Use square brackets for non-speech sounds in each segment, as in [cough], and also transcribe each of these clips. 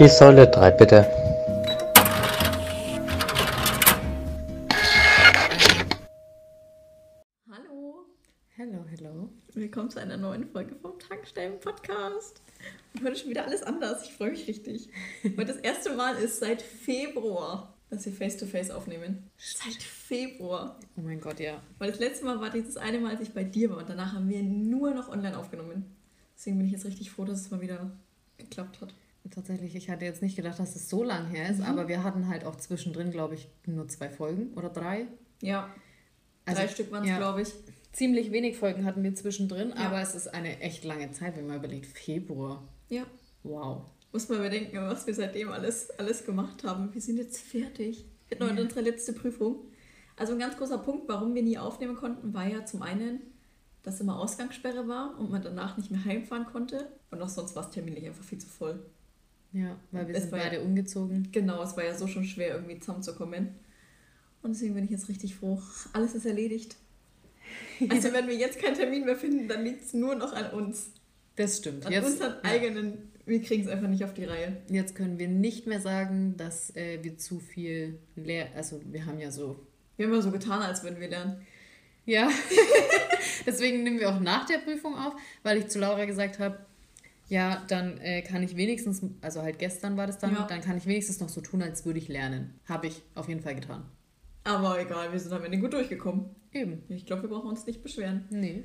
Die Säule 3 bitte. Hallo, Hello, hello. willkommen zu einer neuen Folge vom Tankstellen-Podcast. Und heute schon wieder alles anders. Ich freue mich richtig. Weil das erste Mal ist seit Februar, dass wir Face-to-Face aufnehmen. Seit Februar. Oh mein Gott, ja. Weil das letzte Mal war dieses eine Mal, als ich bei dir war und danach haben wir nur noch online aufgenommen. Deswegen bin ich jetzt richtig froh, dass es mal wieder geklappt hat. Tatsächlich, ich hatte jetzt nicht gedacht, dass es so lang her ist, aber wir hatten halt auch zwischendrin, glaube ich, nur zwei Folgen oder drei. Ja, Also, drei Stück waren es, ja. glaube ich. Ziemlich wenig Folgen hatten wir zwischendrin, Ja. aber es ist eine echt lange Zeit, wenn man überlegt. Februar. Ja, Wow. muss man überdenken, was wir seitdem alles, alles gemacht haben. Wir sind jetzt fertig. Wir hatten heute Ja. unsere letzte Prüfung. Also ein ganz großer Punkt, warum wir nie aufnehmen konnten, war ja zum einen, dass immer Ausgangssperre war und man danach nicht mehr heimfahren konnte. Und auch sonst war es terminlich einfach viel zu voll. Ja, weil wir Es sind war ja- beide umgezogen. Genau, es war ja so schon schwer, irgendwie zusammenzukommen. Und deswegen bin ich jetzt richtig froh. Alles ist erledigt. [laughs] Also wenn wir jetzt keinen Termin mehr finden, dann liegt es nur noch an uns. Das stimmt. An Jetzt, unseren ja. eigenen, wir kriegen es einfach nicht auf die Reihe. Jetzt können wir nicht mehr sagen, dass äh, wir zu viel leer. Also, wir haben ja so. Wir haben ja so getan, als würden wir lernen. Ja. [laughs] Deswegen nehmen wir auch nach der Prüfung auf, weil ich zu Laura gesagt habe, ja, dann äh, kann ich wenigstens, also halt gestern war das dann, Ja. dann kann ich wenigstens noch so tun, als würde ich lernen. Habe ich auf jeden Fall getan. Aber egal, wir sind am Ende gut durchgekommen. Eben. Ich glaube, wir brauchen uns nicht beschweren. Nee.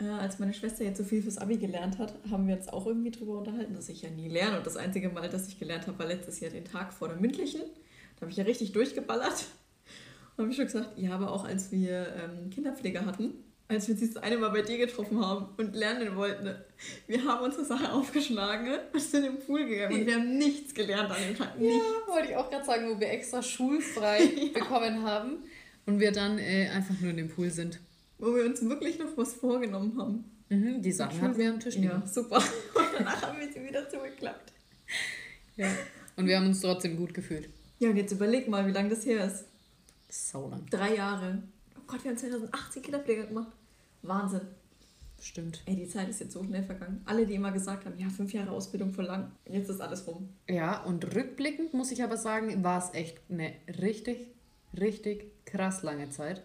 Äh, als meine Schwester jetzt so viel fürs Abi gelernt hat, haben wir uns auch irgendwie drüber unterhalten, dass ich ja nie lerne. Und das einzige Mal, dass ich gelernt habe, war letztes Jahr den Tag vor der mündlichen. Da habe ich ja richtig durchgeballert. [laughs] Und habe ich schon gesagt, ja, aber auch als wir ähm, Kinderpflege hatten, als wir uns das eine Mal bei dir getroffen haben und lernen wollten, wir haben unsere Sache aufgeschlagen und sind im Pool gegangen und wir haben nichts gelernt an dem Tag. Nichts. wollte ich auch gerade sagen, wo wir extra schulfrei [laughs] bekommen haben und wir dann äh, einfach nur in dem Pool sind. Wo wir uns wirklich noch was vorgenommen haben. Mhm, die Sachen hatten wir am Tisch liegen. Ja, super. [laughs] Und danach haben wir sie wieder zugeklappt. Ja. Und wir haben uns trotzdem gut gefühlt. Ja, und jetzt überleg mal, wie lange das her ist. Sau lang. Drei Jahre. Oh Gott, wir haben 2018 Kinderpflege gemacht. Wahnsinn. Stimmt. Ey, die Zeit ist jetzt so schnell vergangen. Alle, die immer gesagt haben, ja, fünf Jahre Ausbildung voll lang. Jetzt ist alles rum. Ja, und rückblickend muss ich aber sagen, war es echt eine richtig, richtig krass lange Zeit.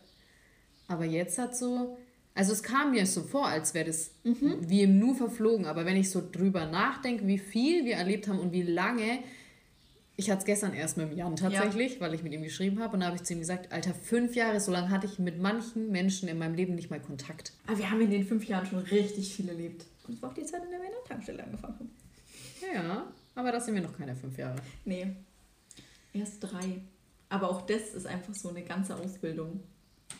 Aber jetzt hat so, also es kam mir so vor, als wäre das wie im Nu verflogen. Aber wenn ich so drüber nachdenke, wie viel wir erlebt haben und wie lange, ich hatte es gestern erst mit dem Jan tatsächlich, weil ich mit ihm geschrieben habe und da habe ich zu ihm gesagt, Alter, fünf Jahre, so lange hatte ich mit manchen Menschen in meinem Leben nicht mal Kontakt. Aber wir haben in den fünf Jahren schon richtig viel erlebt. Und es war auch die Zeit, in der wir in der Tankstelle angefangen haben. Ja, aber das sind wir noch keine fünf Jahre. Nee, erst drei. Aber auch das ist einfach so eine ganze Ausbildung.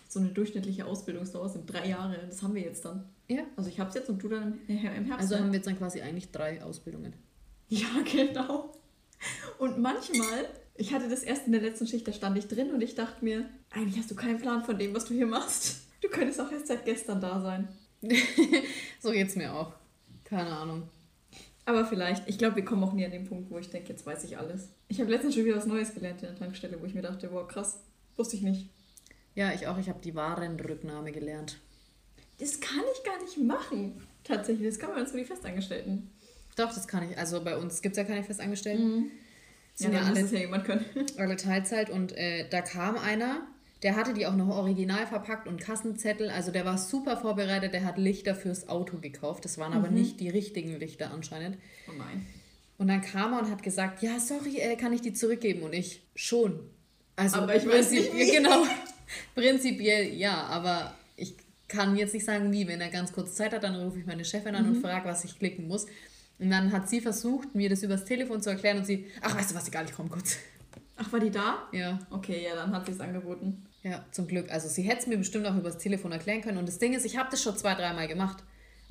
So eine durchschnittliche Ausbildungsdauer sind drei Jahre. Das haben wir jetzt dann. Ja. Also ich habe es jetzt und du dann im, Herbst. Also haben wir jetzt dann quasi eigentlich drei Ausbildungen. Ja, [laughs] genau. Und manchmal, ich hatte das erst in der letzten Schicht, da stand ich drin und ich dachte mir, eigentlich hast du keinen Plan von dem, was du hier machst. Du könntest auch erst seit gestern da sein. [laughs] So geht's mir auch. Keine Ahnung. Aber vielleicht, ich glaube, wir kommen auch nie an den Punkt, wo ich denke, jetzt weiß ich alles. Ich habe letztens schon wieder was Neues gelernt in der Tankstelle, wo ich mir dachte, boah, krass, wusste ich nicht. Ja, ich auch. Ich habe die Warenrücknahme gelernt. Das kann ich gar nicht machen. Tatsächlich, das kann man uns für die Festangestellten. Doch, das kann ich. Also bei uns gibt es ja keine Festangestellten. Ja, Sind ja, muss alle, ja jemand können. [laughs] alle Teilzeit. Und äh, da kam einer, der hatte die auch noch original verpackt und Kassenzettel. Also der war super vorbereitet. Der hat Lichter fürs Auto gekauft. Das waren aber nicht die richtigen Lichter anscheinend. Oh nein. Und dann kam er und hat gesagt, ja, sorry, äh, kann ich die zurückgeben? Und ich, schon. Also Aber ich weiß nicht, wie. [laughs] Genau. Prinzipiell ja, aber ich kann jetzt nicht sagen, wie. Wenn er ganz kurz Zeit hat, dann rufe ich meine Chefin an Mhm. und frage, was ich klicken muss. Und dann hat sie versucht, mir das übers Telefon zu erklären und sie, ach, weißt du was, egal, ich komme kurz. Ach, war die da? Ja, Okay, ja, dann hat sie es angeboten. ja, zum Glück. Also sie hätte es mir bestimmt auch übers Telefon erklären können. Und das Ding ist, ich habe das schon zwei, dreimal gemacht.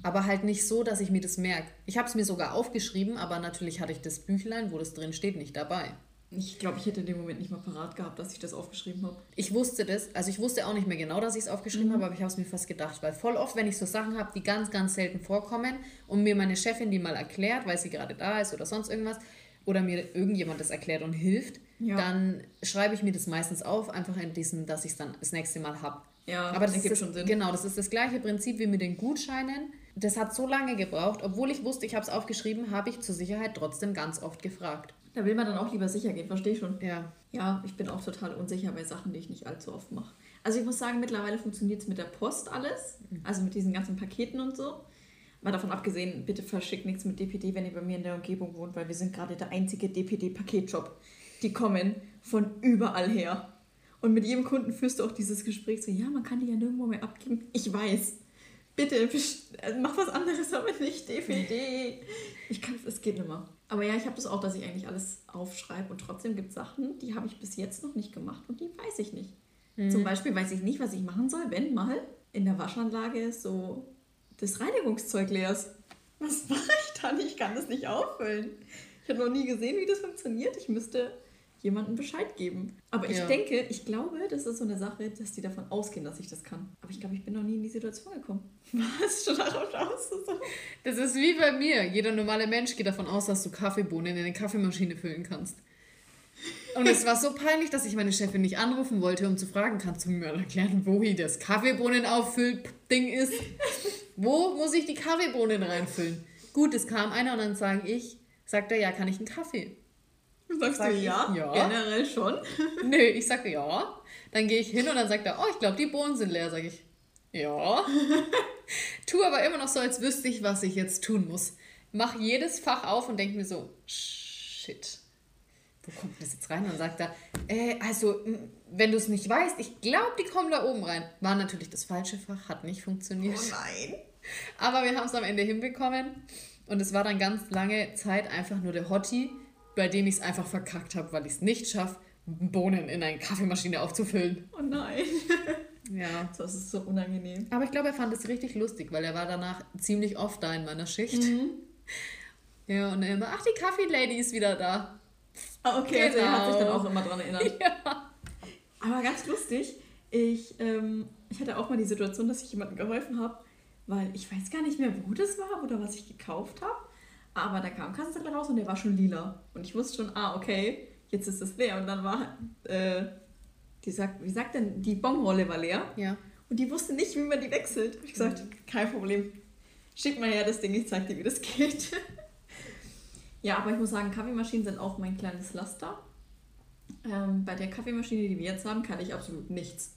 Aber halt nicht so, dass ich mir das merke. Ich habe es mir sogar aufgeschrieben, aber natürlich hatte ich das Büchlein, wo das drin steht, nicht dabei. Ich glaube, ich hätte in dem Moment nicht mal parat gehabt, dass ich das aufgeschrieben habe. Ich wusste das, also ich wusste auch nicht mehr genau, dass ich es aufgeschrieben Mhm. habe, aber ich habe es mir fast gedacht, weil voll oft, wenn ich so Sachen habe, die ganz, ganz selten vorkommen und mir meine Chefin die mal erklärt, weil sie gerade da ist oder sonst irgendwas, oder mir irgendjemand das erklärt und hilft, Ja. dann schreibe ich mir das meistens auf, einfach in diesem, dass ich es dann das nächste Mal habe. Ja, Aber das gibt schon Sinn. Genau, das ist das gleiche Prinzip wie mit den Gutscheinen. das hat so lange gebraucht, obwohl ich wusste, ich habe es aufgeschrieben, habe ich zur Sicherheit trotzdem ganz oft gefragt. Da will man dann auch lieber sicher gehen, verstehe ich schon. Ja. Ja, ich bin auch total unsicher bei Sachen, die ich nicht allzu oft mache. Also ich muss sagen, mittlerweile funktioniert es mit der Post alles, also mit diesen ganzen Paketen und so. Mal davon abgesehen, bitte verschickt nichts mit DPD, wenn ihr bei mir in der Umgebung wohnt, weil wir sind gerade der einzige DPD-Paketshop. Die kommen von überall her. Und mit jedem Kunden führst du auch dieses Gespräch so, ja, man kann die ja nirgendwo mehr abgeben. Ich weiß. Bitte, mach was anderes, aber nicht DPD. [laughs] Ich kann es geht nicht mehr. Aber ja, ich habe das auch, dass ich eigentlich alles aufschreibe und trotzdem gibt es Sachen, die habe ich bis jetzt noch nicht gemacht und die weiß ich nicht. Zum Beispiel weiß ich nicht, was ich machen soll, wenn mal in der Waschanlage so das Reinigungszeug leer ist. Was [laughs] mache ich dann? Ich kann das nicht auffüllen. Ich habe noch nie gesehen, wie das funktioniert. Ich müsste jemandem Bescheid geben. Aber ich Ja. denke, ich glaube, das ist so eine Sache, dass die davon ausgehen, dass ich das kann. Aber ich glaube, ich bin noch nie in die Situation gekommen. [laughs] Was? Schon darauf aus? Das ist wie bei mir. Jeder normale Mensch geht davon aus, dass du Kaffeebohnen in eine Kaffeemaschine füllen kannst. Und es war so peinlich, dass ich meine Chefin nicht anrufen wollte, um zu fragen, kannst du mir erklären, wo hier das Kaffeebohnen-Auffüll-Ding ist? Wo muss ich die Kaffeebohnen reinfüllen? Gut, es kam einer und dann sage ich, sagt er, ja, kann ich einen Kaffee? Sagst Sag du ja? ja. Generell schon. [laughs] Nö, ich sage ja. Dann gehe ich hin und dann sagt er, oh, ich glaube, die Bohnen sind leer, sage ich. Ja. [laughs] tu aber immer noch so, als wüsste ich, was ich jetzt tun muss. Mach jedes Fach auf und denke mir so, shit. Wo kommt das jetzt rein? Und dann sagt er, äh, also, wenn du es nicht weißt, ich glaube, die kommen da oben rein. War natürlich das falsche Fach, hat nicht funktioniert. Oh nein. [laughs] Aber wir haben es am Ende hinbekommen. Und es war dann ganz lange Zeit einfach nur der Hottie, bei dem ich es einfach verkackt habe, weil ich es nicht schaffe, Bohnen in eine Kaffeemaschine aufzufüllen. Oh nein. [laughs] Ja. Das ist so unangenehm. Aber ich glaube, er fand es richtig lustig, weil er war danach ziemlich oft da in meiner Schicht. [laughs] Ja, und er immer, ach, die Kaffee-Lady ist wieder da. Ah, okay, also er hat sich dann Genau. auch immer dran erinnert. [laughs] Ja. Aber ganz lustig, ich, ähm, ich hatte auch mal die Situation, dass ich jemandem geholfen habe, weil ich weiß gar nicht mehr, wo das war oder was ich gekauft habe. Aber da kam ein Kassenzettel raus und der war schon lila. Und ich wusste schon, ah, okay, jetzt ist es leer. Und dann war, äh, die sagt, wie sagt denn, die Bonrolle war leer. Ja. Und die wusste nicht, wie man die wechselt. Ich gesagt, kein Problem. Schick mal her das Ding, ich zeig dir, wie das geht. [laughs] ja, aber ich muss sagen, Kaffeemaschinen sind auch mein kleines Laster. Ähm, bei der Kaffeemaschine, die wir jetzt haben, kann ich absolut nichts.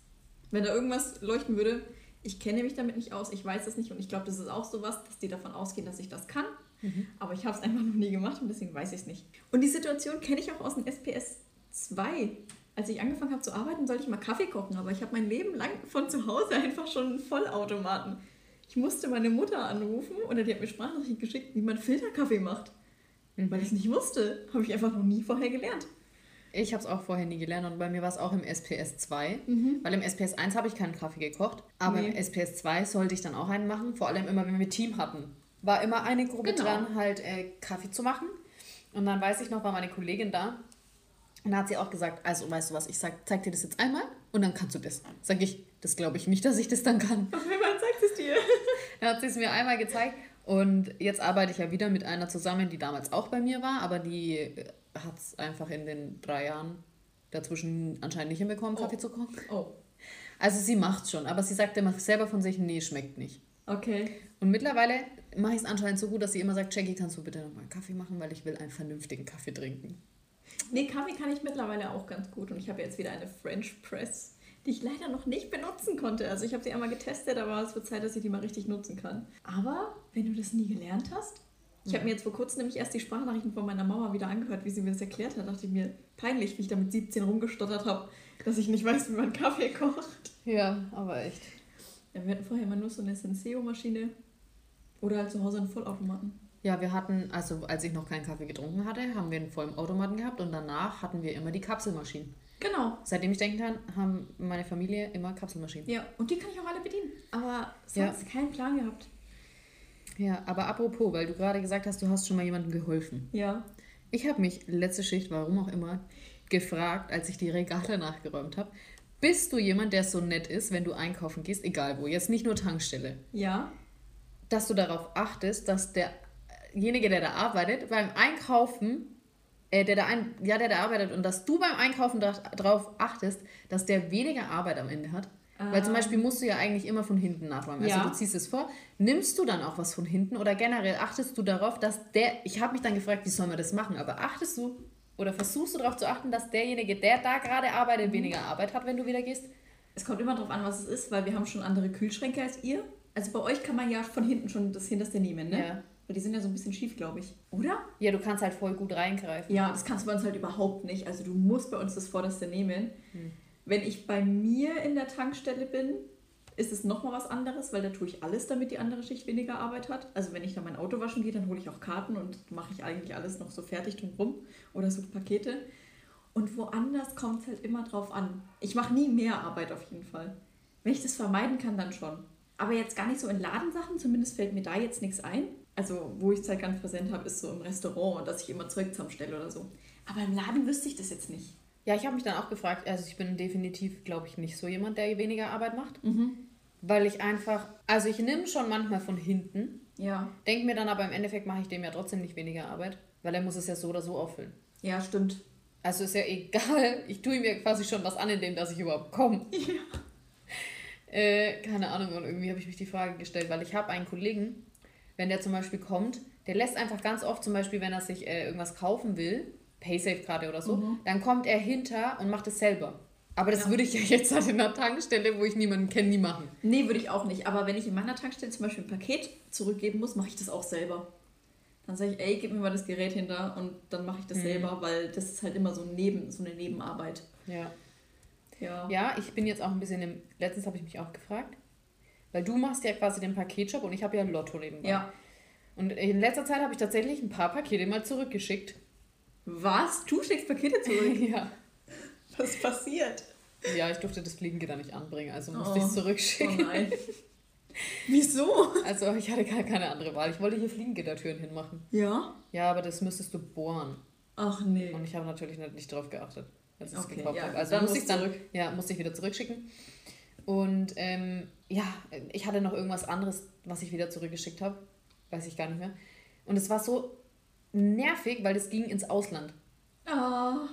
Wenn da irgendwas leuchten würde, ich kenne mich damit nicht aus, ich weiß es nicht und ich glaube, das ist auch sowas, dass die davon ausgehen, dass ich das kann. Aber ich habe es einfach noch nie gemacht und deswegen weiß ich es nicht. Und die Situation kenne ich auch aus dem SPS 2. Als ich angefangen habe zu arbeiten, sollte ich mal Kaffee kochen, aber ich habe mein Leben lang von zu Hause einfach schon einen Vollautomaten. Ich musste meine Mutter anrufen oder die hat mir Sprachnachricht geschickt, wie man Filterkaffee macht. Weil ich es nicht wusste. Habe ich einfach noch nie vorher gelernt. Ich habe es auch vorher nie gelernt und bei mir war es auch im SPS 2, weil im SPS 1 habe ich keinen Kaffee gekocht, aber im Nee. SPS 2 sollte ich dann auch einen machen, vor allem immer, wenn wir Team hatten. War immer eine Gruppe Genau. dran, halt äh, Kaffee zu machen und dann weiß ich noch, war meine Kollegin da und da hat sie auch gesagt, also weißt du was, ich sag, zeig dir das jetzt einmal und dann kannst du das. Sag ich, das glaube ich nicht, dass ich das dann kann. Ach, jemand sagt es dir. [laughs] Dann hat sie es mir einmal gezeigt und jetzt arbeite ich ja wieder mit einer zusammen, die damals auch bei mir war, aber die hat es einfach in den drei Jahren dazwischen anscheinend nicht hinbekommen, Oh. Kaffee zu kochen. Oh, Also sie macht schon, aber sie sagt immer selber von sich, nee, schmeckt nicht. okay. Und mittlerweile mache ich es anscheinend so gut, dass sie immer sagt, Jackie, kannst du bitte nochmal einen Kaffee machen, weil ich will einen vernünftigen Kaffee trinken. Nee, Kaffee kann ich mittlerweile auch ganz gut und ich habe jetzt wieder eine French Press, die ich leider noch nicht benutzen konnte. Also ich habe sie einmal getestet, aber es wird Zeit, dass ich die mal richtig nutzen kann. Aber wenn du das nie gelernt hast, ich habe mir jetzt vor kurzem nämlich erst die Sprachnachrichten von meiner Mama wieder angehört, wie sie mir das erklärt hat, dachte ich mir, peinlich, wie ich da mit 17 rumgestottert habe, dass ich nicht weiß, wie man Kaffee kocht. Ja, aber echt. Ja, wir hatten vorher immer nur so eine Senseo-Maschine oder halt zu Hause einen Vollautomaten. Ja, wir hatten, also als ich noch keinen Kaffee getrunken hatte, haben wir einen vollen Automaten gehabt und danach hatten wir immer die Kapselmaschinen. Genau. Seitdem ich denken kann, haben meine Familie immer Kapselmaschinen. Ja, und die kann ich auch alle bedienen. Aber Ja. sonst keinen Plan gehabt. Ja, aber apropos, weil du gerade gesagt hast, du hast schon mal jemandem geholfen. Ja. Ich habe mich letzte Schicht, warum auch immer, gefragt, als ich die Regale [laughs] nachgeräumt habe, bist du jemand, der so nett ist, wenn du einkaufen gehst, egal wo, jetzt nicht nur Tankstelle, Ja. Dass du darauf achtest, dass derjenige, der da arbeitet, beim Einkaufen, äh, der da ein, ja, der da arbeitet und dass du beim Einkaufen darauf achtest, dass der weniger Arbeit am Ende hat, Weil zum Beispiel musst du ja eigentlich immer von hinten nachräumen. Also Ja. du ziehst es vor. Nimmst du dann auch was von hinten oder generell achtest du darauf, dass der, ich habe mich dann gefragt, wie soll man das machen, aber achtest du oder versuchst du darauf zu achten, dass derjenige, der da gerade arbeitet, weniger Arbeit hat, wenn du wieder gehst? Es kommt immer darauf an, was es ist, weil wir haben schon andere Kühlschränke als ihr. Also bei euch kann man ja von hinten schon das Hinterste nehmen, ne? Ja. Weil die sind ja so ein bisschen schief, glaube ich. Oder? Ja, du kannst halt voll gut reingreifen. Ja, das kannst du bei uns halt überhaupt nicht. Also du musst bei uns das Vorderste nehmen. Wenn ich bei mir in der Tankstelle bin, ist es nochmal was anderes, weil da tue ich alles, damit die andere Schicht weniger Arbeit hat. Also wenn ich dann mein Auto waschen gehe, dann hole ich auch Karten und mache ich eigentlich alles noch so fertig drumherum oder so Pakete. Und woanders kommt es halt immer drauf an. Ich mache nie mehr Arbeit auf jeden Fall. Wenn ich das vermeiden kann, dann schon. Aber jetzt gar nicht so in Ladensachen, zumindest fällt mir da jetzt nichts ein. Also, wo ich es halt ganz präsent habe, ist so im Restaurant dass ich immer Zeug zusammenstelle oder so. Aber im Laden wüsste ich das jetzt nicht. Ja, ich habe mich dann auch gefragt, also ich bin definitiv, glaube ich, nicht so jemand, der weniger Arbeit macht. Weil ich einfach, also ich nehme schon manchmal von hinten, Ja. denke mir dann aber im Endeffekt mache ich dem ja trotzdem nicht weniger Arbeit, weil er muss es ja so oder so auffüllen. Ja, stimmt. Also ist ja egal, [laughs] ich tue mir quasi schon was an, indem dass ich überhaupt komme. [laughs] Äh, keine Ahnung, und irgendwie habe ich mich die Frage gestellt, weil ich habe einen Kollegen, wenn der zum Beispiel kommt, der lässt einfach ganz oft zum Beispiel, wenn er sich äh, irgendwas kaufen will, Paysafe-Karte oder so, dann kommt er hinter und macht es selber. Aber das Ja. würde ich ja jetzt halt in einer Tankstelle, wo ich niemanden kenne, nie machen. Nee, würde ich auch nicht. Aber wenn ich in meiner Tankstelle zum Beispiel ein Paket zurückgeben muss, mache ich das auch selber. Dann sage ich, ey, gib mir mal das Gerät hinter und dann mache ich das selber, weil das ist halt immer so, Neben, so eine Nebenarbeit. Ja. Ja. Ja, ich bin jetzt auch ein bisschen im. Letztens habe ich mich auch gefragt, weil du machst ja quasi den Paketshop und ich habe ja Lotto nebenbei. Ja. Und in letzter Zeit habe ich tatsächlich ein paar Pakete mal zurückgeschickt. Was? Du schickst Pakete zurück? [laughs] ja. Was passiert? Ja, ich durfte das Fliegengitter nicht anbringen, also musste Oh. ich es Oh zurückschicken. nein. [laughs] Wieso? Also ich hatte gar keine andere Wahl. Ich wollte hier Fliegengittertüren hinmachen. Ja? Ja, aber das müsstest du bohren. Ach nee. Und ich habe natürlich nicht, nicht drauf geachtet, als ich es Okay, gekauft ja, habe. Also dann musste ich dann, zurück. ja, musste ich wieder zurückschicken. Und ähm, ja, ich hatte noch irgendwas anderes, was ich wieder zurückgeschickt habe. Weiß ich gar nicht mehr. Und es war so nervig, weil das ging ins Ausland. Ah.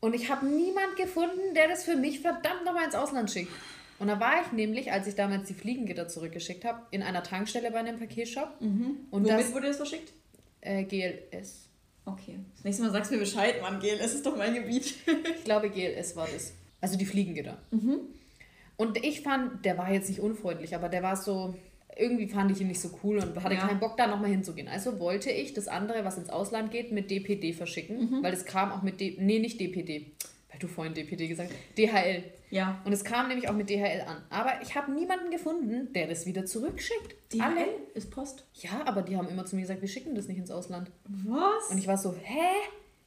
Und ich habe niemand gefunden, der das für mich verdammt nochmal ins Ausland schickt. Und da war ich nämlich, als ich damals die Fliegengitter zurückgeschickt habe, in einer Tankstelle bei einem Paketshop. Und Womit das wurde das verschickt? äh, GLS. Okay. Das nächste Mal sagst du mir Bescheid, Mann, Gel, es ist doch mein Gebiet. [laughs] Ich glaube, GLS war das. Also die Fliegengitter. Und ich fand, der war jetzt nicht unfreundlich, aber der war so, irgendwie fand ich ihn nicht so cool und hatte Ja. keinen Bock, da nochmal hinzugehen. Also wollte ich das andere, was ins Ausland geht, mit DPD verschicken, weil es kam auch mit, D nee, nicht DPD, du vorhin DPD gesagt DHL. Ja. Und es kam nämlich auch mit DHL an. Aber ich habe niemanden gefunden, der das wieder zurückschickt. Die Alle. ist Post. Ja, aber die haben immer zu mir gesagt, wir schicken das nicht ins Ausland. Was? Und ich war so, hä?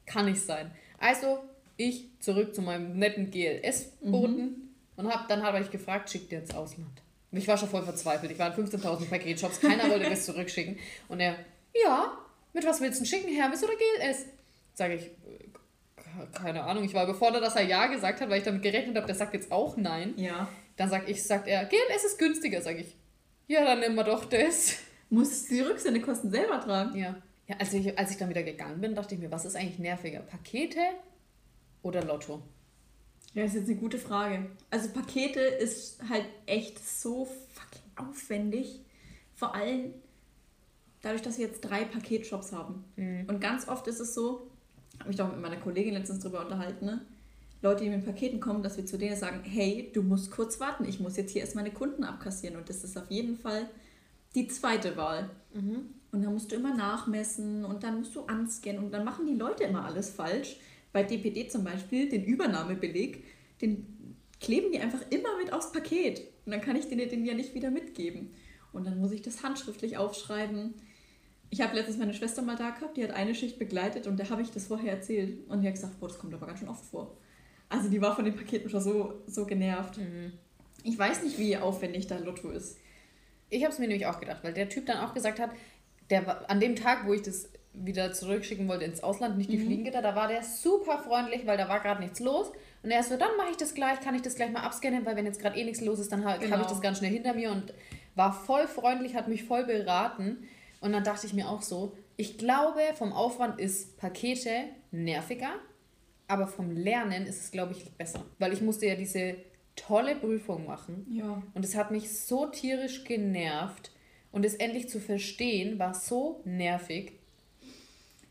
Kann nicht sein. Also, ich zurück zu meinem netten GLS-Boten und hab, dann habe ich gefragt, schickt der ins Ausland? Und ich war schon voll verzweifelt. Ich war in 15.000 Paketshops, keiner wollte das [laughs] zurückschicken. Und er, ja, mit was willst du denn schicken, Hermes oder GLS? Sage ich, keine Ahnung. Ich war überfordert, dass er Ja gesagt hat, weil ich damit gerechnet habe, der sagt jetzt auch Nein. ja. Dann sag ich, sagt er, GLS ist günstiger, sage ich. Ja, dann nehmen wir doch das. Musstest du die Rücksendekosten selber tragen? Ja. Ja, als ich, als ich dann wieder gegangen bin, dachte ich mir, was ist eigentlich nerviger? Pakete oder Lotto? Ja, das ist jetzt eine gute Frage. Also Pakete ist halt echt so fucking aufwendig. Vor allem dadurch, dass wir jetzt drei Paketshops haben. Und ganz oft ist es so, habe ich doch mit meiner Kollegin letztens drüber unterhalten, ne? Leute, die mit Paketen kommen, dass wir zu denen sagen, hey, du musst kurz warten, ich muss jetzt hier erst meine Kunden abkassieren. Und das ist auf jeden Fall die zweite Wahl. Und dann musst du immer nachmessen und dann musst du anscannen und dann machen die Leute immer alles falsch. Bei DPD zum Beispiel, den Übernahmebeleg, den kleben die einfach immer mit aufs Paket. Und dann kann ich denen den ja nicht wieder mitgeben. Und dann muss ich das handschriftlich aufschreiben. Ich habe letztens meine Schwester mal da gehabt, die hat eine Schicht begleitet und da habe ich das vorher erzählt. Und die hat gesagt, boah, das kommt aber ganz schön oft vor. Also die war von den Paketen schon so, so genervt. Ich weiß nicht, wie aufwendig da Lotto ist. Ich habe es mir nämlich auch gedacht, weil der Typ dann auch gesagt hat, der an dem Tag, wo ich das wieder zurückschicken wollte ins Ausland, nicht die Fliegengitter, da war der super freundlich, weil da war gerade nichts los. Und er ist so, dann mache ich das gleich, kann ich das gleich mal abscannen, weil wenn jetzt gerade eh nichts los ist, dann habe Genau. hab ich das ganz schnell hinter mir und war voll freundlich, hat mich voll beraten. Und dann dachte ich mir auch so, ich glaube, vom Aufwand ist Pakete nerviger, aber vom Lernen ist es, glaube ich, besser. Weil ich musste ja diese tolle Prüfung machen. Ja. Und es hat mich so tierisch genervt. Und es endlich zu verstehen, war so nervig.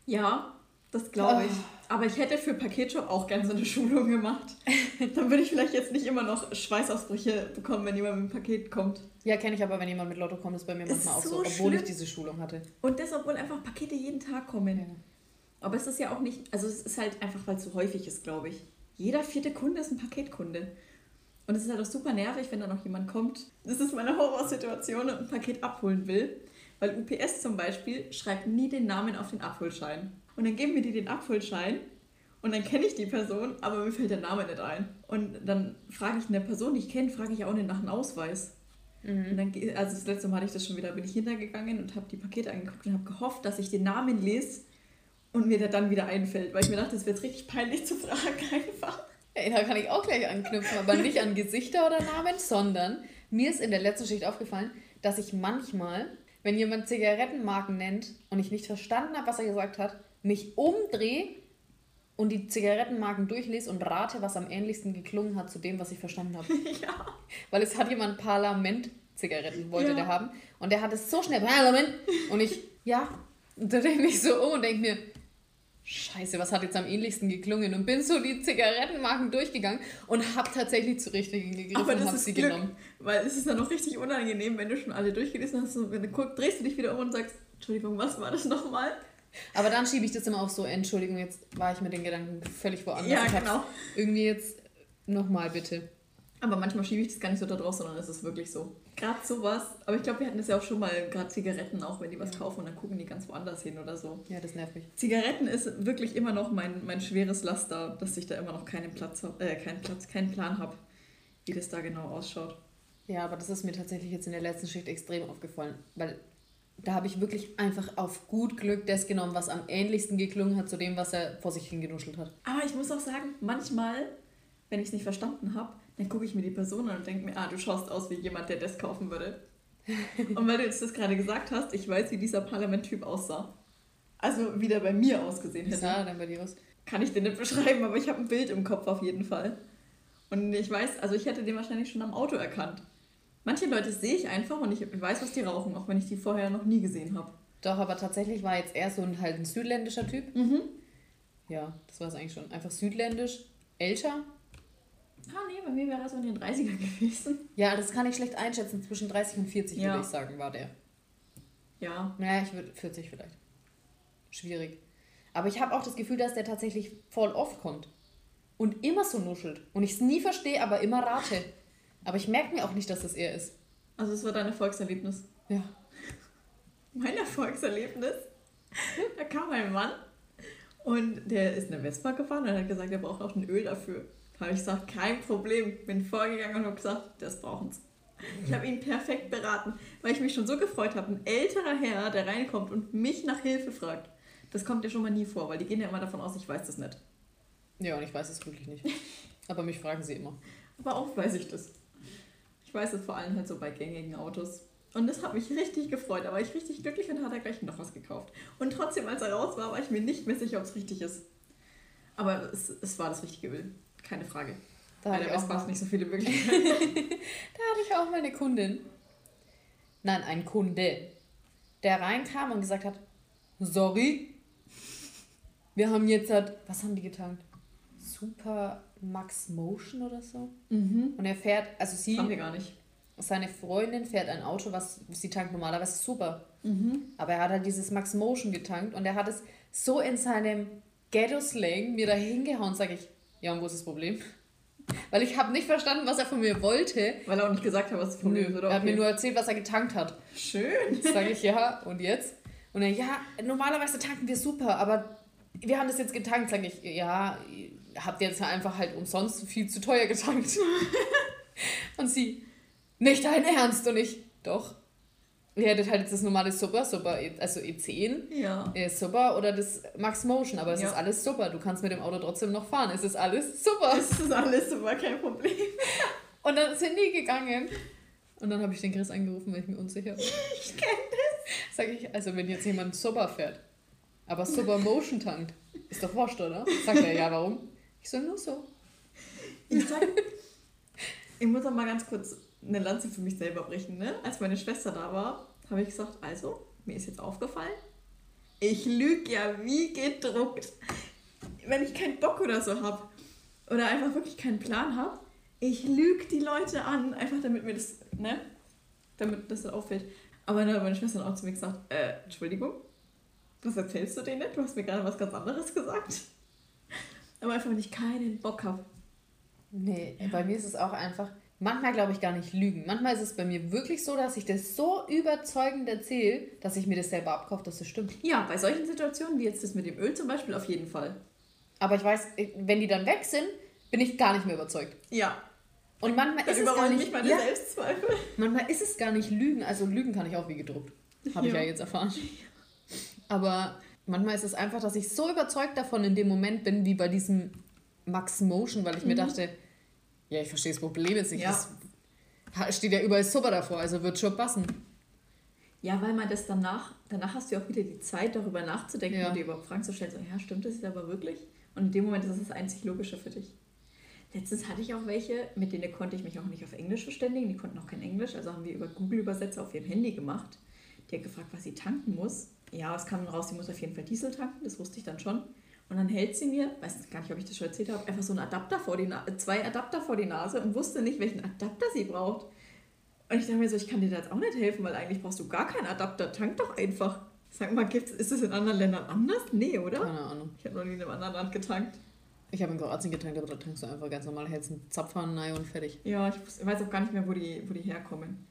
Ja, das glaube ich. Aber ich hätte für Paketshop auch gerne so eine [laughs] Schulung gemacht. Dann würde ich vielleicht jetzt nicht immer noch Schweißausbrüche bekommen, wenn jemand mit dem Paket kommt. Ja, kenne ich aber, wenn jemand mit Lotto kommt, ist bei mir manchmal auch so obwohl schlimm. ich diese Schulung hatte. Und das, obwohl einfach Pakete jeden Tag kommen. Aber es ist ja auch nicht, also es ist halt einfach, weil es so häufig ist, glaube ich. Jeder vierte Kunde ist ein Paketkunde. Und es ist halt auch super nervig, wenn da noch jemand kommt. Das ist meine Horrorsituation und ein Paket abholen will. Weil UPS zum Beispiel schreibt nie den Namen auf den Abholschein. Und dann geben mir die den Abholschein und dann kenne ich die Person, aber mir fällt der Name nicht ein. Und dann frage ich eine Person, die ich kenne, frage ich auch nicht nach einem Ausweis. Und dann, also das letzte Mal hatte ich das schon wieder, bin ich hintergegangen und habe die Pakete angeguckt und habe gehofft, dass ich den Namen lese und mir der dann wieder einfällt, weil ich mir dachte, das wäre jetzt richtig peinlich zu fragen [laughs] einfach. Ey, da kann ich auch gleich anknüpfen, aber nicht an Gesichter oder Namen, sondern mir ist in der letzten Schicht aufgefallen, dass ich manchmal, wenn jemand Zigarettenmarken nennt und ich nicht verstanden habe, was er gesagt hat, mich umdrehe und die Zigarettenmarken durchlese und rate, was am ähnlichsten geklungen hat zu dem, was ich verstanden habe. [laughs] ja. Weil es hat jemand Parlament-Zigaretten wollte Ja. der haben und der hat es so schnell Parlament und ich, ja, und da denke ich so um und denke mir, Scheiße, was hat jetzt am ähnlichsten geklungen? Und bin so die Zigarettenmarken durchgegangen und habe tatsächlich zu richtigen gegriffen Aber und das habe ist sie Glück, genommen. weil es ist dann noch richtig unangenehm, wenn du schon alle durchgelesen hast und wenn du guckst, drehst du dich wieder um und sagst, Entschuldigung, was war das nochmal? Aber dann schiebe ich das immer auf so, Entschuldigung, jetzt war ich mit den Gedanken völlig woanders. Ja, genau. Irgendwie jetzt nochmal bitte. Aber manchmal schiebe ich das gar nicht so da drauf, sondern es ist wirklich so. Gerade sowas, aber ich glaube, wir hatten das ja auch schon mal, gerade Zigaretten, auch wenn die was kaufen und dann gucken die ganz woanders hin oder so. Ja, das nervt mich. Zigaretten ist wirklich immer noch mein, mein schweres Laster, dass ich da immer noch keinen Platz äh, keinen Platz, keinen Plan habe, wie das da genau ausschaut. Ja, aber das ist mir tatsächlich jetzt in der letzten Schicht extrem aufgefallen, weil da habe ich wirklich einfach auf gut Glück das genommen, was am ähnlichsten geklungen hat zu dem, was er vor sich hingenuschelt hat. Aber ich muss auch sagen, manchmal, wenn ich es nicht verstanden habe, dann gucke ich mir die Person an und denke mir, ah, du schaust aus wie jemand, der das kaufen würde. [laughs] und weil du jetzt das gerade gesagt hast, ich weiß, wie dieser Parlamenttyp aussah. Also wie der bei mir ausgesehen Wie hätte. sah er denn bei dir aus? Kann ich dir nicht beschreiben, aber ich habe ein Bild im Kopf auf jeden Fall. Und ich weiß, also ich hätte den wahrscheinlich schon am Auto erkannt. Manche Leute sehe ich einfach und ich weiß, was die rauchen, auch wenn ich die vorher noch nie gesehen habe. Doch, aber tatsächlich war jetzt eher so ein, halt ein südländischer Typ. Mhm. Ja, das war es eigentlich schon. Einfach südländisch, älter. Ah nee, bei mir wäre er so in den 30er gewesen. Ja, das kann ich schlecht einschätzen. Zwischen 30 und 40 Ja. würde ich sagen, war der. Ja. Naja, ich würde 40 vielleicht. Schwierig. Aber ich habe auch das Gefühl, dass der tatsächlich voll oft kommt. Und immer so nuschelt. Und ich es nie verstehe, aber immer rate. Aber ich merke mir auch nicht, dass das er ist. Also es war dein Erfolgserlebnis. Ja. Mein Erfolgserlebnis. Da kam ein Mann und der ist eine Vespa gefahren und hat gesagt, er braucht auch ein Öl dafür. Da habe ich gesagt, kein Problem. Bin vorgegangen und habe gesagt, das brauchen sie. Ich habe ihn perfekt beraten, weil ich mich schon so gefreut habe. Ein älterer Herr, der reinkommt und mich nach Hilfe fragt. Das kommt ja schon mal nie vor, weil die gehen ja immer davon aus, ich weiß das nicht. Ja, und ich weiß es wirklich nicht. [laughs] Aber mich fragen sie immer. Aber auch weiß ich das. Ich weiß es vor allem halt so bei gängigen Autos. Und das hat mich richtig gefreut. Da war ich richtig glücklich und hat er gleich noch was gekauft. Und trotzdem, als er raus war, war ich mir nicht mehr sicher, ob es richtig ist. Aber es, es war das richtige Öl. Keine Frage. Da Bei hatte, der Vespa mal, nicht so viele [laughs] Möglichkeiten. da hatte ich auch meine Kundin. Nein, ein Kunde. Der reinkam und gesagt hat, sorry, wir haben jetzt halt, was haben die getankt? Super Max Motion oder so? mhm. Und er fährt, also sie, Haben wir gar nicht. seine Freundin fährt ein Auto, was sie tankt normalerweise super. Mhm. Aber er hat halt dieses Max Motion getankt und er hat es so in seinem Ghetto-Slang mir da hingehauen, sage ich, ja, und wo ist das Problem? [laughs] Weil ich habe nicht verstanden, was er von mir wollte. Weil er auch nicht gesagt hat, was das Problem ist, oder? er hat mir Okay. nur erzählt, was er getankt hat. Schön. [laughs] Sage ich, ja, und jetzt? Und er, ja, normalerweise tanken wir super, aber wir haben das jetzt getankt. Sage ich, ja, habt ihr jetzt einfach halt umsonst viel zu teuer getankt. [laughs] und sie, nicht dein Ernst. Und ich, doch. Ihr hättet halt jetzt das normale Super, Super, also E10, Ja. äh, Super oder das Max Motion, aber es Ja. ist alles super. Du kannst mit dem Auto trotzdem noch fahren. Es ist alles super. Das ist alles super, kein Problem. [laughs] Und dann sind die gegangen. Und dann habe ich den Chris angerufen, weil ich mir unsicher war. [laughs] Ich kenne das. Sag ich, also wenn jetzt jemand Super fährt, aber Super Motion tankt, ist doch wurscht, oder? Sagt er, ja, warum? Ich so, nur so. Ich sag, Ich muss auch mal ganz kurz eine Lanze für mich selber brechen. Ne? Als meine Schwester da war, habe ich gesagt, also, mir ist jetzt aufgefallen, ich lüge ja wie gedruckt. Wenn ich keinen Bock oder so habe oder einfach wirklich keinen Plan habe, ich lüge die Leute an, einfach damit mir das, ne, damit das auffällt. Aber dann hat meine Schwester auch zu mir gesagt, äh, Entschuldigung, was erzählst du denen? Du hast mir gerade was ganz anderes gesagt. Aber einfach, wenn ich keinen Bock habe. Nee, ja. bei mir ist es auch einfach, manchmal glaube ich gar nicht lügen. Manchmal ist es bei mir wirklich so, dass ich das so überzeugend erzähle, dass ich mir das selber abkaufe, dass das stimmt. Ja, bei solchen Situationen, wie jetzt das mit dem Öl zum Beispiel, auf jeden Fall. Aber ich weiß, wenn die dann weg sind, bin ich gar nicht mehr überzeugt. Ja. Und manchmal ist es gar nicht, meine ja, Selbstzweifel. [laughs] Manchmal ist es gar nicht Lügen. Also Lügen kann ich auch wie gedruckt. Habe ja. ich ja jetzt erfahren. [laughs] Aber manchmal ist es einfach, dass ich so überzeugt davon in dem Moment bin, wie bei diesem Max Motion, weil ich mhm. mir dachte, ja, ich verstehe das Problem jetzt nicht. Ja. Das steht ja überall super davor, also wird schon passen. Ja, weil man das danach, danach hast du ja auch wieder die Zeit, darüber nachzudenken ja. und dir überhaupt Fragen zu stellen, so, ja, stimmt das jetzt aber wirklich? Und in dem Moment ist es das einzig Logische für dich. Letztens hatte ich auch welche, mit denen konnte ich mich auch nicht auf Englisch verständigen, die konnten auch kein Englisch, also haben wir über Google-Übersetzer auf ihrem Handy gemacht. Die hat gefragt, was sie tanken muss. Ja, es kam dann raus, sie muss auf jeden Fall Diesel tanken, das wusste ich dann schon. Und dann hält sie mir, weiß gar nicht, ob ich das schon erzählt habe, einfach so einen Adapter vor die Nase, zwei Adapter vor die Nase und wusste nicht, welchen Adapter sie braucht. Und ich dachte mir so, ich kann dir da jetzt auch nicht helfen, weil eigentlich brauchst du gar keinen Adapter. Tank doch einfach. Sag mal, gibt's, ist das in anderen Ländern anders? Nee, oder? Keine Ahnung. Ich habe noch nie in einem anderen Land getankt. Ich habe in Kroatien getankt, aber da tankst du einfach ganz normal, hältst einen Zapfhahn rein und fertig. Ja, ich weiß auch gar nicht mehr, wo die, wo die herkommen.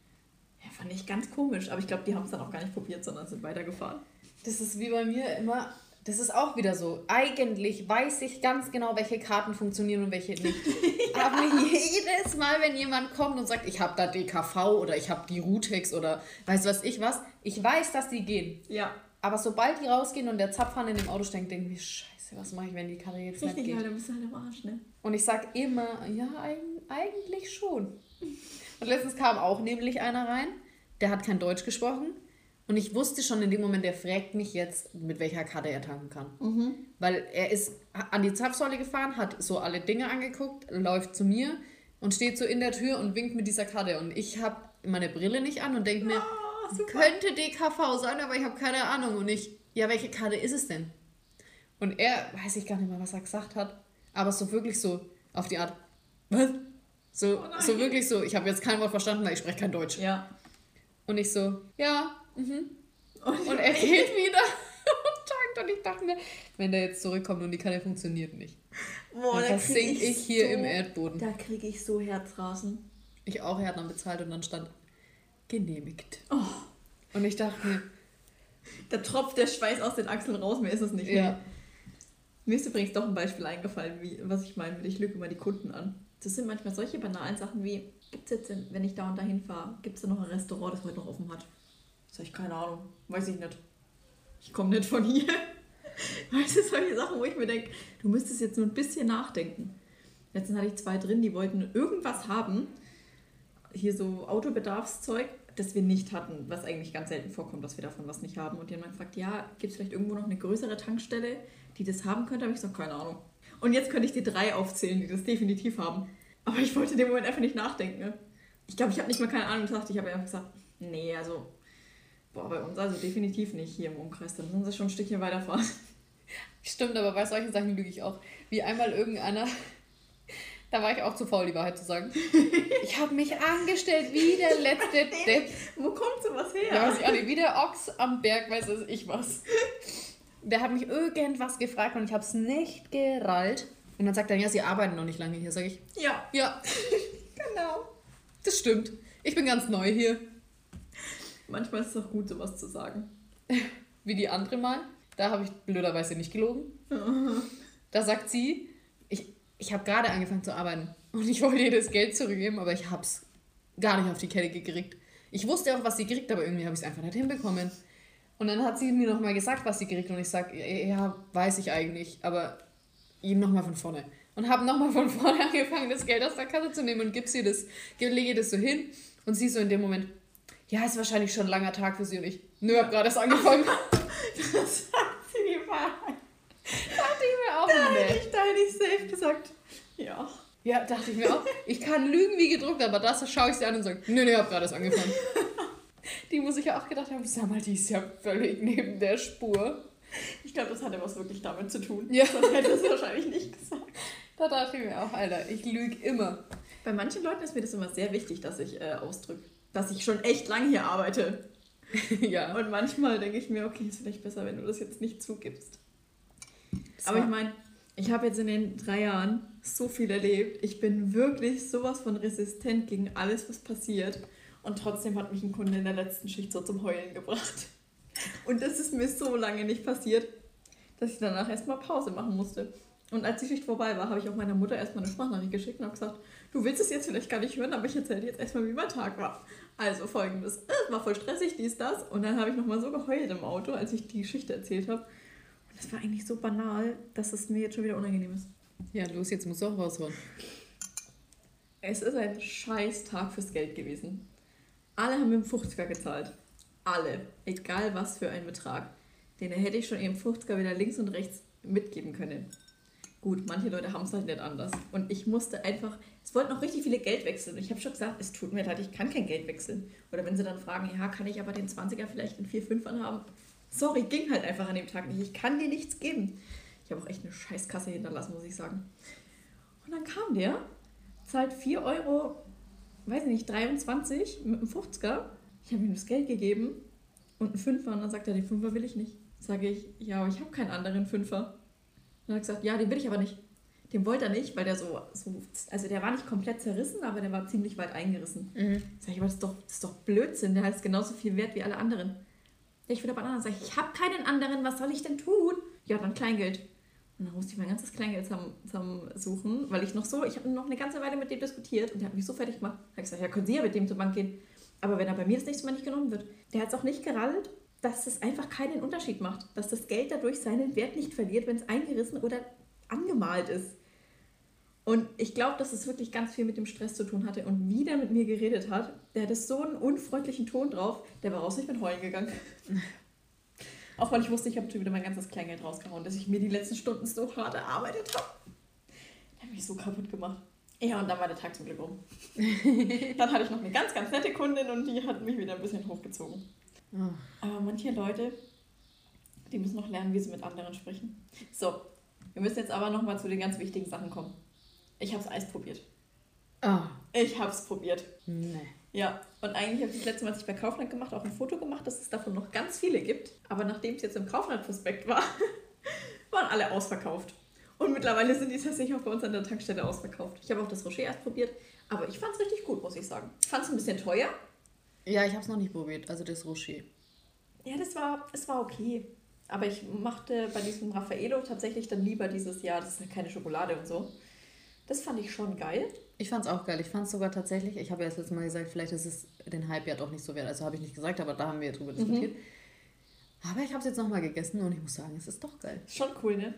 Ja, fand ich ganz komisch, aber ich glaube, die haben es dann auch gar nicht probiert, sondern sind weitergefahren. Das ist wie bei mir immer, das ist auch wieder so. Eigentlich weiß ich ganz genau, welche Karten funktionieren und welche nicht. [laughs] ja. Aber jedes Mal, wenn jemand kommt und sagt, ich habe da DKV oder ich habe die Rutex oder weiß was ich was, ich weiß, dass die gehen. Ja. Aber sobald die rausgehen und der Zapfhahn in dem Auto steckt, denke ich, scheiße, was mache ich, wenn die Karte jetzt Richtig, nicht geht? Richtig, dann bist du halt im Arsch, ne? Und ich sag immer, ja, eigentlich schon. Und letztens kam auch nämlich einer rein, der hat kein Deutsch gesprochen und ich wusste schon in dem Moment, der fragt mich jetzt, mit welcher Karte er tanken kann. Mhm. Weil er ist an die Zapfsäule gefahren, hat so alle Dinge angeguckt, läuft zu mir und steht so in der Tür und winkt mit dieser Karte. Und ich habe meine Brille nicht an und denke mir, oh, könnte DKV sein, aber ich habe keine Ahnung. Und ich, ja, welche Karte ist es denn? Und er, weiß ich gar nicht mehr, was er gesagt hat, aber so wirklich so auf die Art, was? So, oh so wirklich so, ich habe jetzt kein Wort verstanden, weil ich spreche kein Deutsch. Ja. Und ich so, ja, Mhm. Und, und er geht wieder [laughs] und tankt. Und ich dachte mir, wenn der jetzt zurückkommt und die Karte funktioniert nicht, Boah, dann versinke ich, ich hier so, im Erdboden. Da kriege ich so Herzrasen. Ich auch, er hat dann bezahlt und dann stand genehmigt. Oh. Und ich dachte mir, da tropft der Schweiß aus den Achseln raus, mehr ist es nicht. Ja. Mir ist übrigens doch ein Beispiel eingefallen, wie, was ich meine, ich lüge mal die Kunden an. Das sind manchmal solche banalen Sachen wie, gibt es jetzt, wenn ich da und dahin fahre, gibt es da noch ein Restaurant, das heute noch offen hat? Sag ich, keine Ahnung, weiß ich nicht. Ich komme nicht von hier. [laughs] Weißt du, solche Sachen, wo ich mir denke, du müsstest jetzt nur ein bisschen nachdenken. Letztens hatte ich zwei drin, die wollten irgendwas haben. Hier so Autobedarfszeug, das wir nicht hatten, was eigentlich ganz selten vorkommt, dass wir davon was nicht haben. Und die haben dann gefragt, ja, gibt es vielleicht irgendwo noch eine größere Tankstelle, die das haben könnte? habe ich gesagt, keine Ahnung. Und jetzt könnte ich dir drei aufzählen, die das definitiv haben. Aber ich wollte in dem Moment einfach nicht nachdenken. Ne? Ich glaube, ich habe nicht mal keine Ahnung gesagt. Ich habe einfach gesagt, nee, also Boah, bei uns also definitiv nicht hier im Umkreis. Dann müssen sie schon ein Stückchen weiterfahren. Stimmt, aber bei solchen Sachen lüge ich auch. Wie einmal irgendeiner, da war ich auch zu faul, die Wahrheit zu sagen. Ich habe mich angestellt wie der letzte [laughs] Depp. Wo kommt sowas her? Ja, weiß ich auch nicht. Wie der Ochs am Berg, weiß ich was. Der hat mich irgendwas gefragt und ich habe es nicht gerallt. Und dann sagt er, ja, sie arbeiten noch nicht lange hier, sage ich. Ja. Ja. [laughs] genau. Das stimmt. Ich bin ganz neu hier. Manchmal ist es auch gut, sowas zu sagen. [laughs] Wie die andere mal. Da habe ich blöderweise nicht gelogen. [laughs] da sagt sie, ich, ich habe gerade angefangen zu arbeiten und ich wollte ihr das Geld zurückgeben, aber ich habe es gar nicht auf die Kette gekriegt. Ich wusste auch, was sie kriegt, aber irgendwie habe ich es einfach nicht hinbekommen. Und dann hat sie mir nochmal gesagt, was sie kriegt und ich sage, ja, weiß ich eigentlich, aber ihm nochmal von vorne. Und habe nochmal von [laughs] vorne angefangen, das Geld aus der Kasse zu nehmen und gib sie das, lege das so hin und sie so in dem Moment, ja, ist wahrscheinlich schon ein langer Tag für sie und ich, nö, hab gerade erst angefangen. [laughs] das sagt sie die Wahrheit. Dachte ich mir auch da nicht. Hätte ich, da hätte ich safe gesagt, ja. Ja, dachte ich mir auch. Ich kann lügen wie gedruckt, aber das schaue ich sie an und sage, nee, ich habe gerade erst angefangen. [laughs] muss ich ja auch gedacht haben, sag mal, die ist ja völlig neben der Spur. Ich glaube, das hatte was wirklich damit zu tun. Ja. Sonst hätte es wahrscheinlich nicht gesagt. Da dachte ich mir auch, Alter, ich lüge immer. Bei manchen Leuten ist mir das immer sehr wichtig, dass ich äh, ausdrücke, dass ich schon echt lange hier arbeite. [laughs] ja. Und manchmal denke ich mir, okay, ist vielleicht besser, wenn du das jetzt nicht zugibst. Das Aber ich meine, ich habe jetzt in den drei Jahren so viel erlebt. Ich bin wirklich sowas von resistent gegen alles, was passiert. Und trotzdem hat mich ein Kunde in der letzten Schicht so zum Heulen gebracht. Und das ist mir so lange nicht passiert, dass ich danach erstmal Pause machen musste. Und als die Schicht vorbei war, habe ich auch meiner Mutter erstmal eine Sprachnachricht geschickt und habe gesagt, du willst es jetzt vielleicht gar nicht hören, aber ich erzähle dir jetzt erstmal, wie mein Tag war. Also folgendes, es war voll stressig, dies, das. Und dann habe ich nochmal so geheult im Auto, als ich die Geschichte erzählt habe. Und das war eigentlich so banal, dass es mir jetzt schon wieder unangenehm ist. Ja, los, jetzt musst du auch rausholen. Es ist ein scheiß Tag fürs Geld gewesen. Alle haben dem 50er gezahlt. Alle. Egal was für ein Betrag. Den hätte ich schon im 50er wieder links und rechts mitgeben können. Gut, manche Leute haben es halt nicht anders. Und ich musste einfach, es wollten noch richtig viele Geld wechseln. Ich habe schon gesagt, es tut mir leid, ich kann kein Geld wechseln. Oder wenn sie dann fragen, ja, kann ich aber den 20er vielleicht in 4, 5 haben? Sorry, ging halt einfach an dem Tag nicht. Ich kann dir nichts geben. Ich habe auch echt eine Scheißkasse hinterlassen, muss ich sagen. Und dann kam der, zahlt 4 Euro, weiß ich nicht, 23 mit einem 50er. Ich habe ihm das Geld gegeben und einen Fünfer. Und dann sagt er, den Fünfer will ich nicht. Sage ich, ja, aber ich habe keinen anderen Fünfer. Und hat gesagt, ja, den will ich aber nicht. Den wollte er nicht, weil der so, so, also der war nicht komplett zerrissen, aber der war ziemlich weit eingerissen. Mhm. Sag ich, aber das ist, doch, das ist doch Blödsinn, der hat genauso viel Wert wie alle anderen. Ja, ich will aber anderen. Sag ich, ich habe keinen anderen, was soll ich denn tun? Ja, dann Kleingeld. Und dann musste ich mein ganzes Kleingeld zusammensuchen, weil ich noch so, ich habe noch eine ganze Weile mit dem diskutiert und der hat mich so fertig gemacht. Da habe ich gesagt, ja, können Sie ja mit dem zur Bank gehen. Aber wenn er bei mir das nächste Mal nicht genommen wird, der hat es auch nicht gerallt dass es einfach keinen Unterschied macht, dass das Geld dadurch seinen Wert nicht verliert, wenn es eingerissen oder angemalt ist. Und ich glaube, dass es wirklich ganz viel mit dem Stress zu tun hatte und wieder mit mir geredet hat. Der hatte so einen unfreundlichen Ton drauf, der war raus nicht mit Heulen gegangen. [laughs] Auch weil ich wusste, ich habe wieder mein ganzes Kleingeld rausgehauen, dass ich mir die letzten Stunden so hart erarbeitet habe. Der hat mich so kaputt gemacht. Ja, und dann war der Tag zum Glück um. [laughs] dann hatte ich noch eine ganz, ganz nette Kundin und die hat mich wieder ein bisschen hochgezogen. Oh. Aber manche Leute, die müssen noch lernen, wie sie mit anderen sprechen. So, wir müssen jetzt aber nochmal zu den ganz wichtigen Sachen kommen. Ich habe das Eis probiert. Oh. Ich habe es probiert. Nee. Ja, und eigentlich habe ich das letzte Mal, als ich bei Kaufland gemacht, auch ein Foto gemacht, dass es davon noch ganz viele gibt. Aber nachdem es jetzt im Kaufland-Prospekt war, [laughs] waren alle ausverkauft. Und mittlerweile sind die tatsächlich auch bei uns an der Tankstelle ausverkauft. Ich habe auch das Rocher erst probiert, aber ich fand es richtig gut, muss ich sagen. Ich fand es ein bisschen teuer, ja, ich habe es noch nicht probiert, also das Rocher. Ja, das war, es war okay. Aber ich machte bei diesem Raffaello tatsächlich dann lieber dieses Jahr, das ist halt keine Schokolade und so. Das fand ich schon geil. Ich fand es auch geil. Ich fand es sogar tatsächlich, ich habe ja das letzte Mal gesagt, vielleicht ist es den Hype ja doch nicht so wert. Also habe ich nicht gesagt, aber da haben wir drüber mhm. diskutiert. Aber ich habe es jetzt nochmal gegessen und ich muss sagen, es ist doch geil. Schon cool, ne?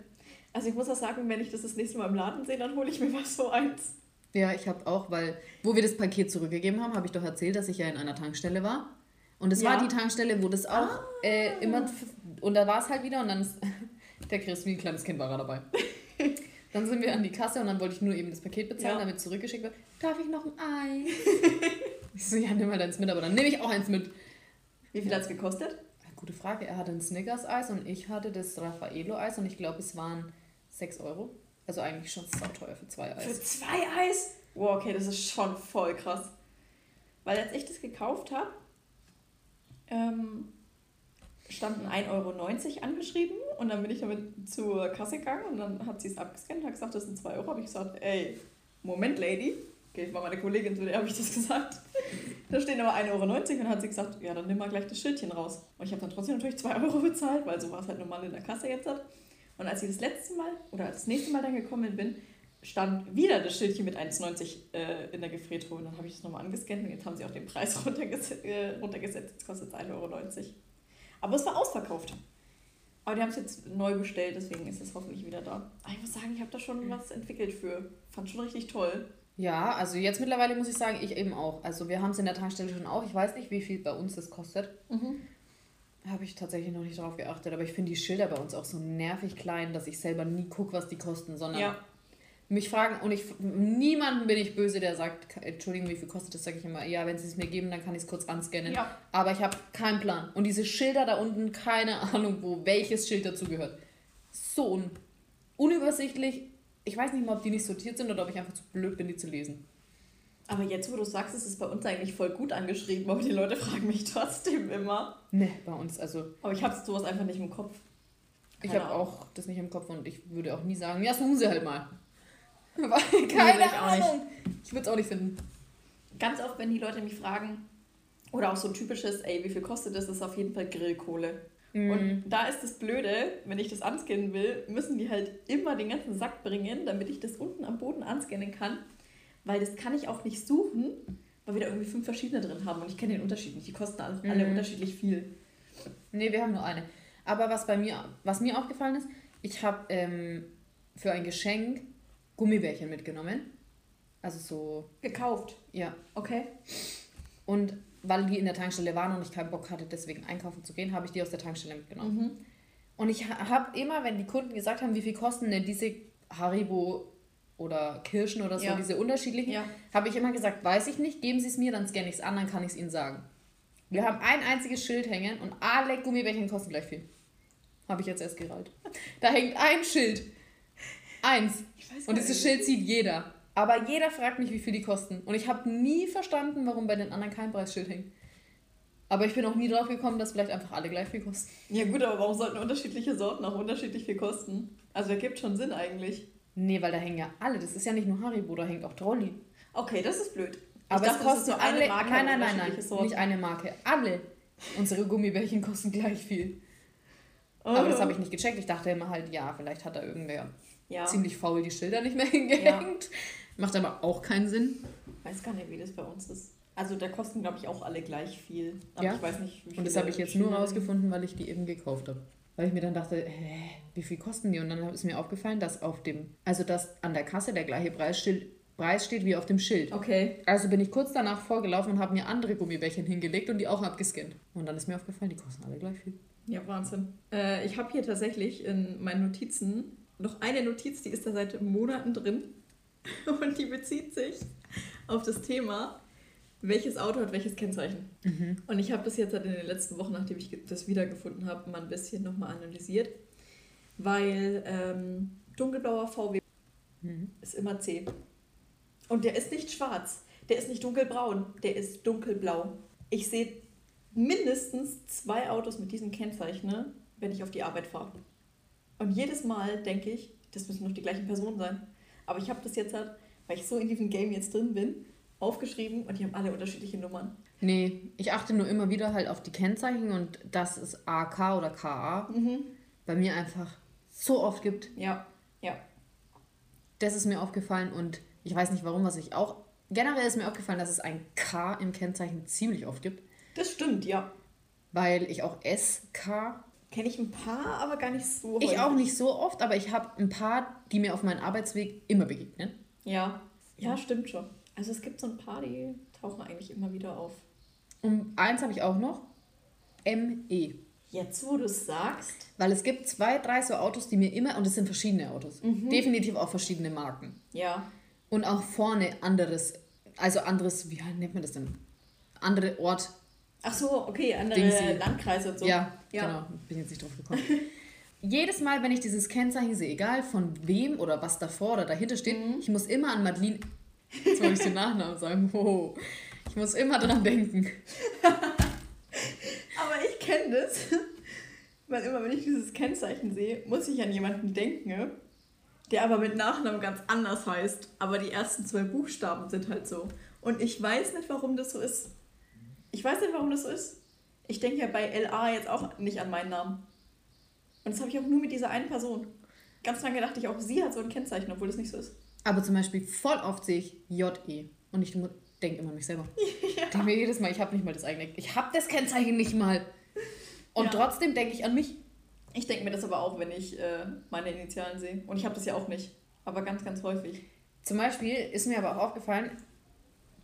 Also ich muss auch sagen, wenn ich das das nächste Mal im Laden sehe, dann hole ich mir was so eins. Ja, ich habe auch, weil, wo wir das Paket zurückgegeben haben, habe ich doch erzählt, dass ich ja in einer Tankstelle war. Und es ja. war die Tankstelle, wo das auch ah. äh, immer. Und da war es halt wieder und dann ist [laughs] der Chris wie ein kleines Kind war er dabei. [laughs] dann sind wir an die Kasse und dann wollte ich nur eben das Paket bezahlen, ja. damit zurückgeschickt wird. Darf ich noch ein Ei? [laughs] ich so, ja, nimm mal deins mit, aber dann nehme ich auch eins mit. Wie viel hat es gekostet? Gute Frage. Er hatte ein Snickers-Eis und ich hatte das Raffaello-Eis und ich glaube, es waren 6 Euro. Also eigentlich schon sauteuer für zwei Eis. Für zwei Eis? Wow, okay, das ist schon voll krass. Weil als ich das gekauft habe, ähm, standen 1,90 Euro angeschrieben und dann bin ich damit zur Kasse gegangen und dann hat sie es abgescannt und hat gesagt, das sind 2 Euro. Habe ich gesagt, ey, Moment, Lady. Okay, ich war meine Kollegin, zu der habe ich das [laughs] gesagt. da stehen aber 1,90 Euro und dann hat sie gesagt, ja, dann nimm mal gleich das Schildchen raus. Und ich habe dann trotzdem natürlich 2 [laughs] Euro bezahlt, weil so war es halt normal in der Kasse jetzt hat. Und als ich das letzte Mal oder das nächste Mal dann gekommen bin, stand wieder das Schildchen mit 1,90 äh, in der Gefriertruhe. Und dann habe ich das nochmal angescannt und jetzt haben sie auch den Preis [laughs] runtergesetzt. Äh, runtergesetzt. Jetzt kostet es 1,90 Euro. Aber es war ausverkauft. Aber die haben es jetzt neu bestellt, deswegen ist es hoffentlich wieder da. Aber ich muss sagen, ich habe da schon was entwickelt für. Fand schon richtig toll. Ja, also jetzt mittlerweile muss ich sagen, ich eben auch. Also wir haben es in der Tankstelle schon auch. Ich weiß nicht, wie viel bei uns das kostet. Mhm. Habe ich tatsächlich noch nicht darauf geachtet, aber ich finde die Schilder bei uns auch so nervig klein, dass ich selber nie gucke, was die kosten, sondern ja. Mich fragen und ich niemanden bin ich böse, der sagt, Entschuldigung, wie viel kostet das, sage ich immer, ja, wenn sie es mir geben, dann kann ich es kurz anscannen. Ja. Aber ich habe keinen Plan. Und diese Schilder da unten, keine [laughs] Ahnung, wo welches Schild dazugehört. So un unübersichtlich. Ich weiß nicht mal, ob die nicht sortiert sind oder ob ich einfach zu blöd bin, die zu lesen. Aber jetzt, wo du sagst, ist es bei uns eigentlich voll gut angeschrieben, aber die Leute [laughs] fragen mich trotzdem immer. Ne, bei uns, also. Aber ich habe sowas einfach nicht im Kopf. Ich Keine habe Ahnung. auch das nicht im Kopf und ich würde auch nie sagen, ja, suchen sie halt mal. [laughs] Weil, keine ich. Ahnung. Ich würde es auch nicht finden. Ganz oft, wenn die Leute mich fragen, oder auch so ein typisches, ey, wie viel kostet das, ist auf jeden Fall Grillkohle. Mhm. Und da ist das Blöde, wenn ich das anscannen will, müssen die halt immer den ganzen Sack bringen, damit ich das unten am Boden anscannen kann. Weil das kann ich auch nicht suchen, weil wir da irgendwie fünf verschiedene drin haben und ich kenne den Unterschied nicht. Die kosten alle, alle Mhm. unterschiedlich viel. Nee, wir haben nur eine. Aber was bei mir, was mir aufgefallen ist, ich habe ähm, für ein Geschenk Gummibärchen mitgenommen. Also so, Gekauft. ja. Okay. Und weil die in der Tankstelle waren und ich keinen Bock hatte, deswegen einkaufen zu gehen, habe ich die aus der Tankstelle mitgenommen. Mhm. Und ich habe immer, wenn die Kunden gesagt haben, wie viel kosten denn diese Haribo oder Kirschen oder so, Ja. diese unterschiedlichen, Ja. habe ich immer gesagt, weiß ich nicht, geben Sie es mir, dann scanne ich es an, dann kann ich es Ihnen sagen. Wir haben ein einziges Schild hängen und alle Gummibärchen kosten gleich viel. Habe ich jetzt erst gerallt. Da hängt ein Schild. Eins. Und dieses. Schild sieht jeder. Aber jeder fragt mich, wie viel die kosten. Und ich habe nie verstanden, warum bei den anderen kein Preisschild hängt. Aber ich bin auch nie drauf gekommen, dass vielleicht einfach alle gleich viel kosten. Ja gut, aber warum sollten unterschiedliche Sorten auch unterschiedlich viel kosten? Also ergibt schon Sinn eigentlich. Nee, weil da hängen ja alle. Das ist ja nicht nur Haribo, da hängt auch Trolli. Okay, das ist blöd. Aber ich es dachte, ist kosten so eine alle. Marke nein, nein, nein, nein. Sorten. Nicht eine Marke. Alle unsere Gummibärchen kosten gleich viel. Oh. Aber das habe ich nicht gecheckt. Ich dachte immer halt, ja, vielleicht hat da irgendwer ja. ziemlich faul die Schilder nicht mehr [laughs] hingehängt. Macht aber auch keinen Sinn. weiß gar nicht, wie das bei uns ist. Also da kosten, glaube ich, auch alle gleich viel. Aber Ja. ich weiß nicht, wie Und das habe ich jetzt nur rausgefunden, weil ich die eben gekauft habe. Weil ich mir dann dachte, hä, wie viel kosten die? Und dann ist mir aufgefallen, dass auf dem, also dass an der Kasse der gleiche Preis, steht- Preis steht wie auf dem Schild. Okay. Also bin ich kurz danach vorgelaufen und habe mir andere Gummibärchen hingelegt und die auch abgescannt. Und dann ist mir aufgefallen, die kosten alle gleich viel. Ja, Wahnsinn. Äh, ich habe hier tatsächlich in meinen Notizen noch eine Notiz, die ist da seit Monaten drin. [laughs] Und die bezieht sich auf das Thema, welches Auto hat welches Kennzeichen. Und ich habe das jetzt halt in den letzten Wochen, nachdem ich das wiedergefunden habe, mal ein bisschen nochmal analysiert. Weil ähm, dunkelblauer VW ist immer C. Und der ist nicht schwarz, der ist nicht dunkelbraun, der ist dunkelblau. Ich sehe mindestens zwei Autos mit diesen Kennzeichen, ne, wenn ich auf die Arbeit fahre. Und jedes Mal denke ich, das müssen doch die gleichen Personen sein. Aber ich habe das jetzt halt, weil ich so in diesem Game jetzt drin bin, aufgeschrieben und die haben alle unterschiedliche Nummern. Nee, ich achte nur immer wieder halt auf die Kennzeichen und dass es AK oder KA bei mir einfach so oft gibt. Ja, ja. Das ist mir aufgefallen und ich weiß nicht warum, was ich auch. Generell ist mir aufgefallen, dass es ein K im Kennzeichen ziemlich oft gibt, Das stimmt, ja. weil ich auch SK. Kenne ich ein paar, aber gar nicht so. Ich häufig. auch nicht so oft, aber ich habe ein paar, die mir auf meinem Arbeitsweg immer begegnen. Ja. Ja, stimmt schon. Also es gibt so ein paar, die tauchen eigentlich immer wieder auf. Und eins habe ich auch noch: ME. Jetzt, wo du es sagst, Weil es gibt zwei, drei so Autos, die mir immer, und es sind verschiedene Autos, definitiv auch verschiedene Marken. ja. Und auch vorne anderes, also anderes, wie nennt man das denn? Andere Ort. Ach so, okay, andere Dingsi. Landkreise und so. Ja, Ja. genau, bin jetzt nicht drauf gekommen. [laughs] Jedes Mal, wenn ich dieses Kennzeichen sehe, egal von wem oder was davor oder dahinter steht, ich muss immer an Madeline, jetzt wollte ich den Nachnamen sagen, [laughs] wow. ich muss immer dran denken. [laughs] Aber ich kenne das, weil immer, wenn ich dieses Kennzeichen sehe, muss ich an jemanden denken, der aber mit Nachnamen ganz anders heißt. Aber die ersten zwei Buchstaben sind halt so. Und ich weiß nicht, warum das so ist. Ich weiß nicht, warum das so ist. Ich denke ja bei LA jetzt auch nicht an meinen Namen. Und das habe ich auch nur mit dieser einen Person. Ganz lange dachte ich auch, sie hat so ein Kennzeichen, obwohl das nicht so ist. Aber zum Beispiel voll oft sehe ich JE und ich denke immer an mich selber. [laughs] Ich denke mir jedes Mal, ich habe nicht mal das eigene, ich habe das Kennzeichen nicht mal. Und Ja. trotzdem denke ich an mich. Ich denke mir das aber auch, wenn ich äh, meine Initialen sehe. Und ich habe das ja auch nicht. Aber ganz, ganz häufig. Zum Beispiel ist mir aber auch aufgefallen,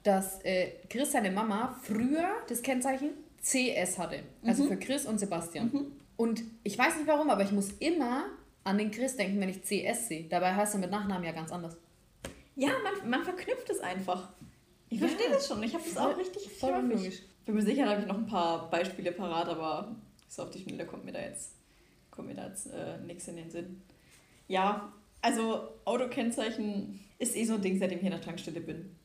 dass äh, Chris seine Mama früher das Kennzeichen CS hatte. Also für Chris und Sebastian. Und ich weiß nicht warum, aber ich muss immer an den Chris denken, wenn ich CS sehe. Dabei heißt er mit Nachnamen ja ganz anders. Ja, man, man verknüpft es einfach. Ich verstehe ja, das schon. Ich habe das auch richtig voll. Ich bin mir sicher, da habe ich noch ein paar Beispiele parat, aber so auf die Schnelle kommt mir da jetzt, kommt mir da jetzt äh, nichts in den Sinn. Ja, also Autokennzeichen ist eh so ein Ding, seitdem ich in der Tankstelle bin.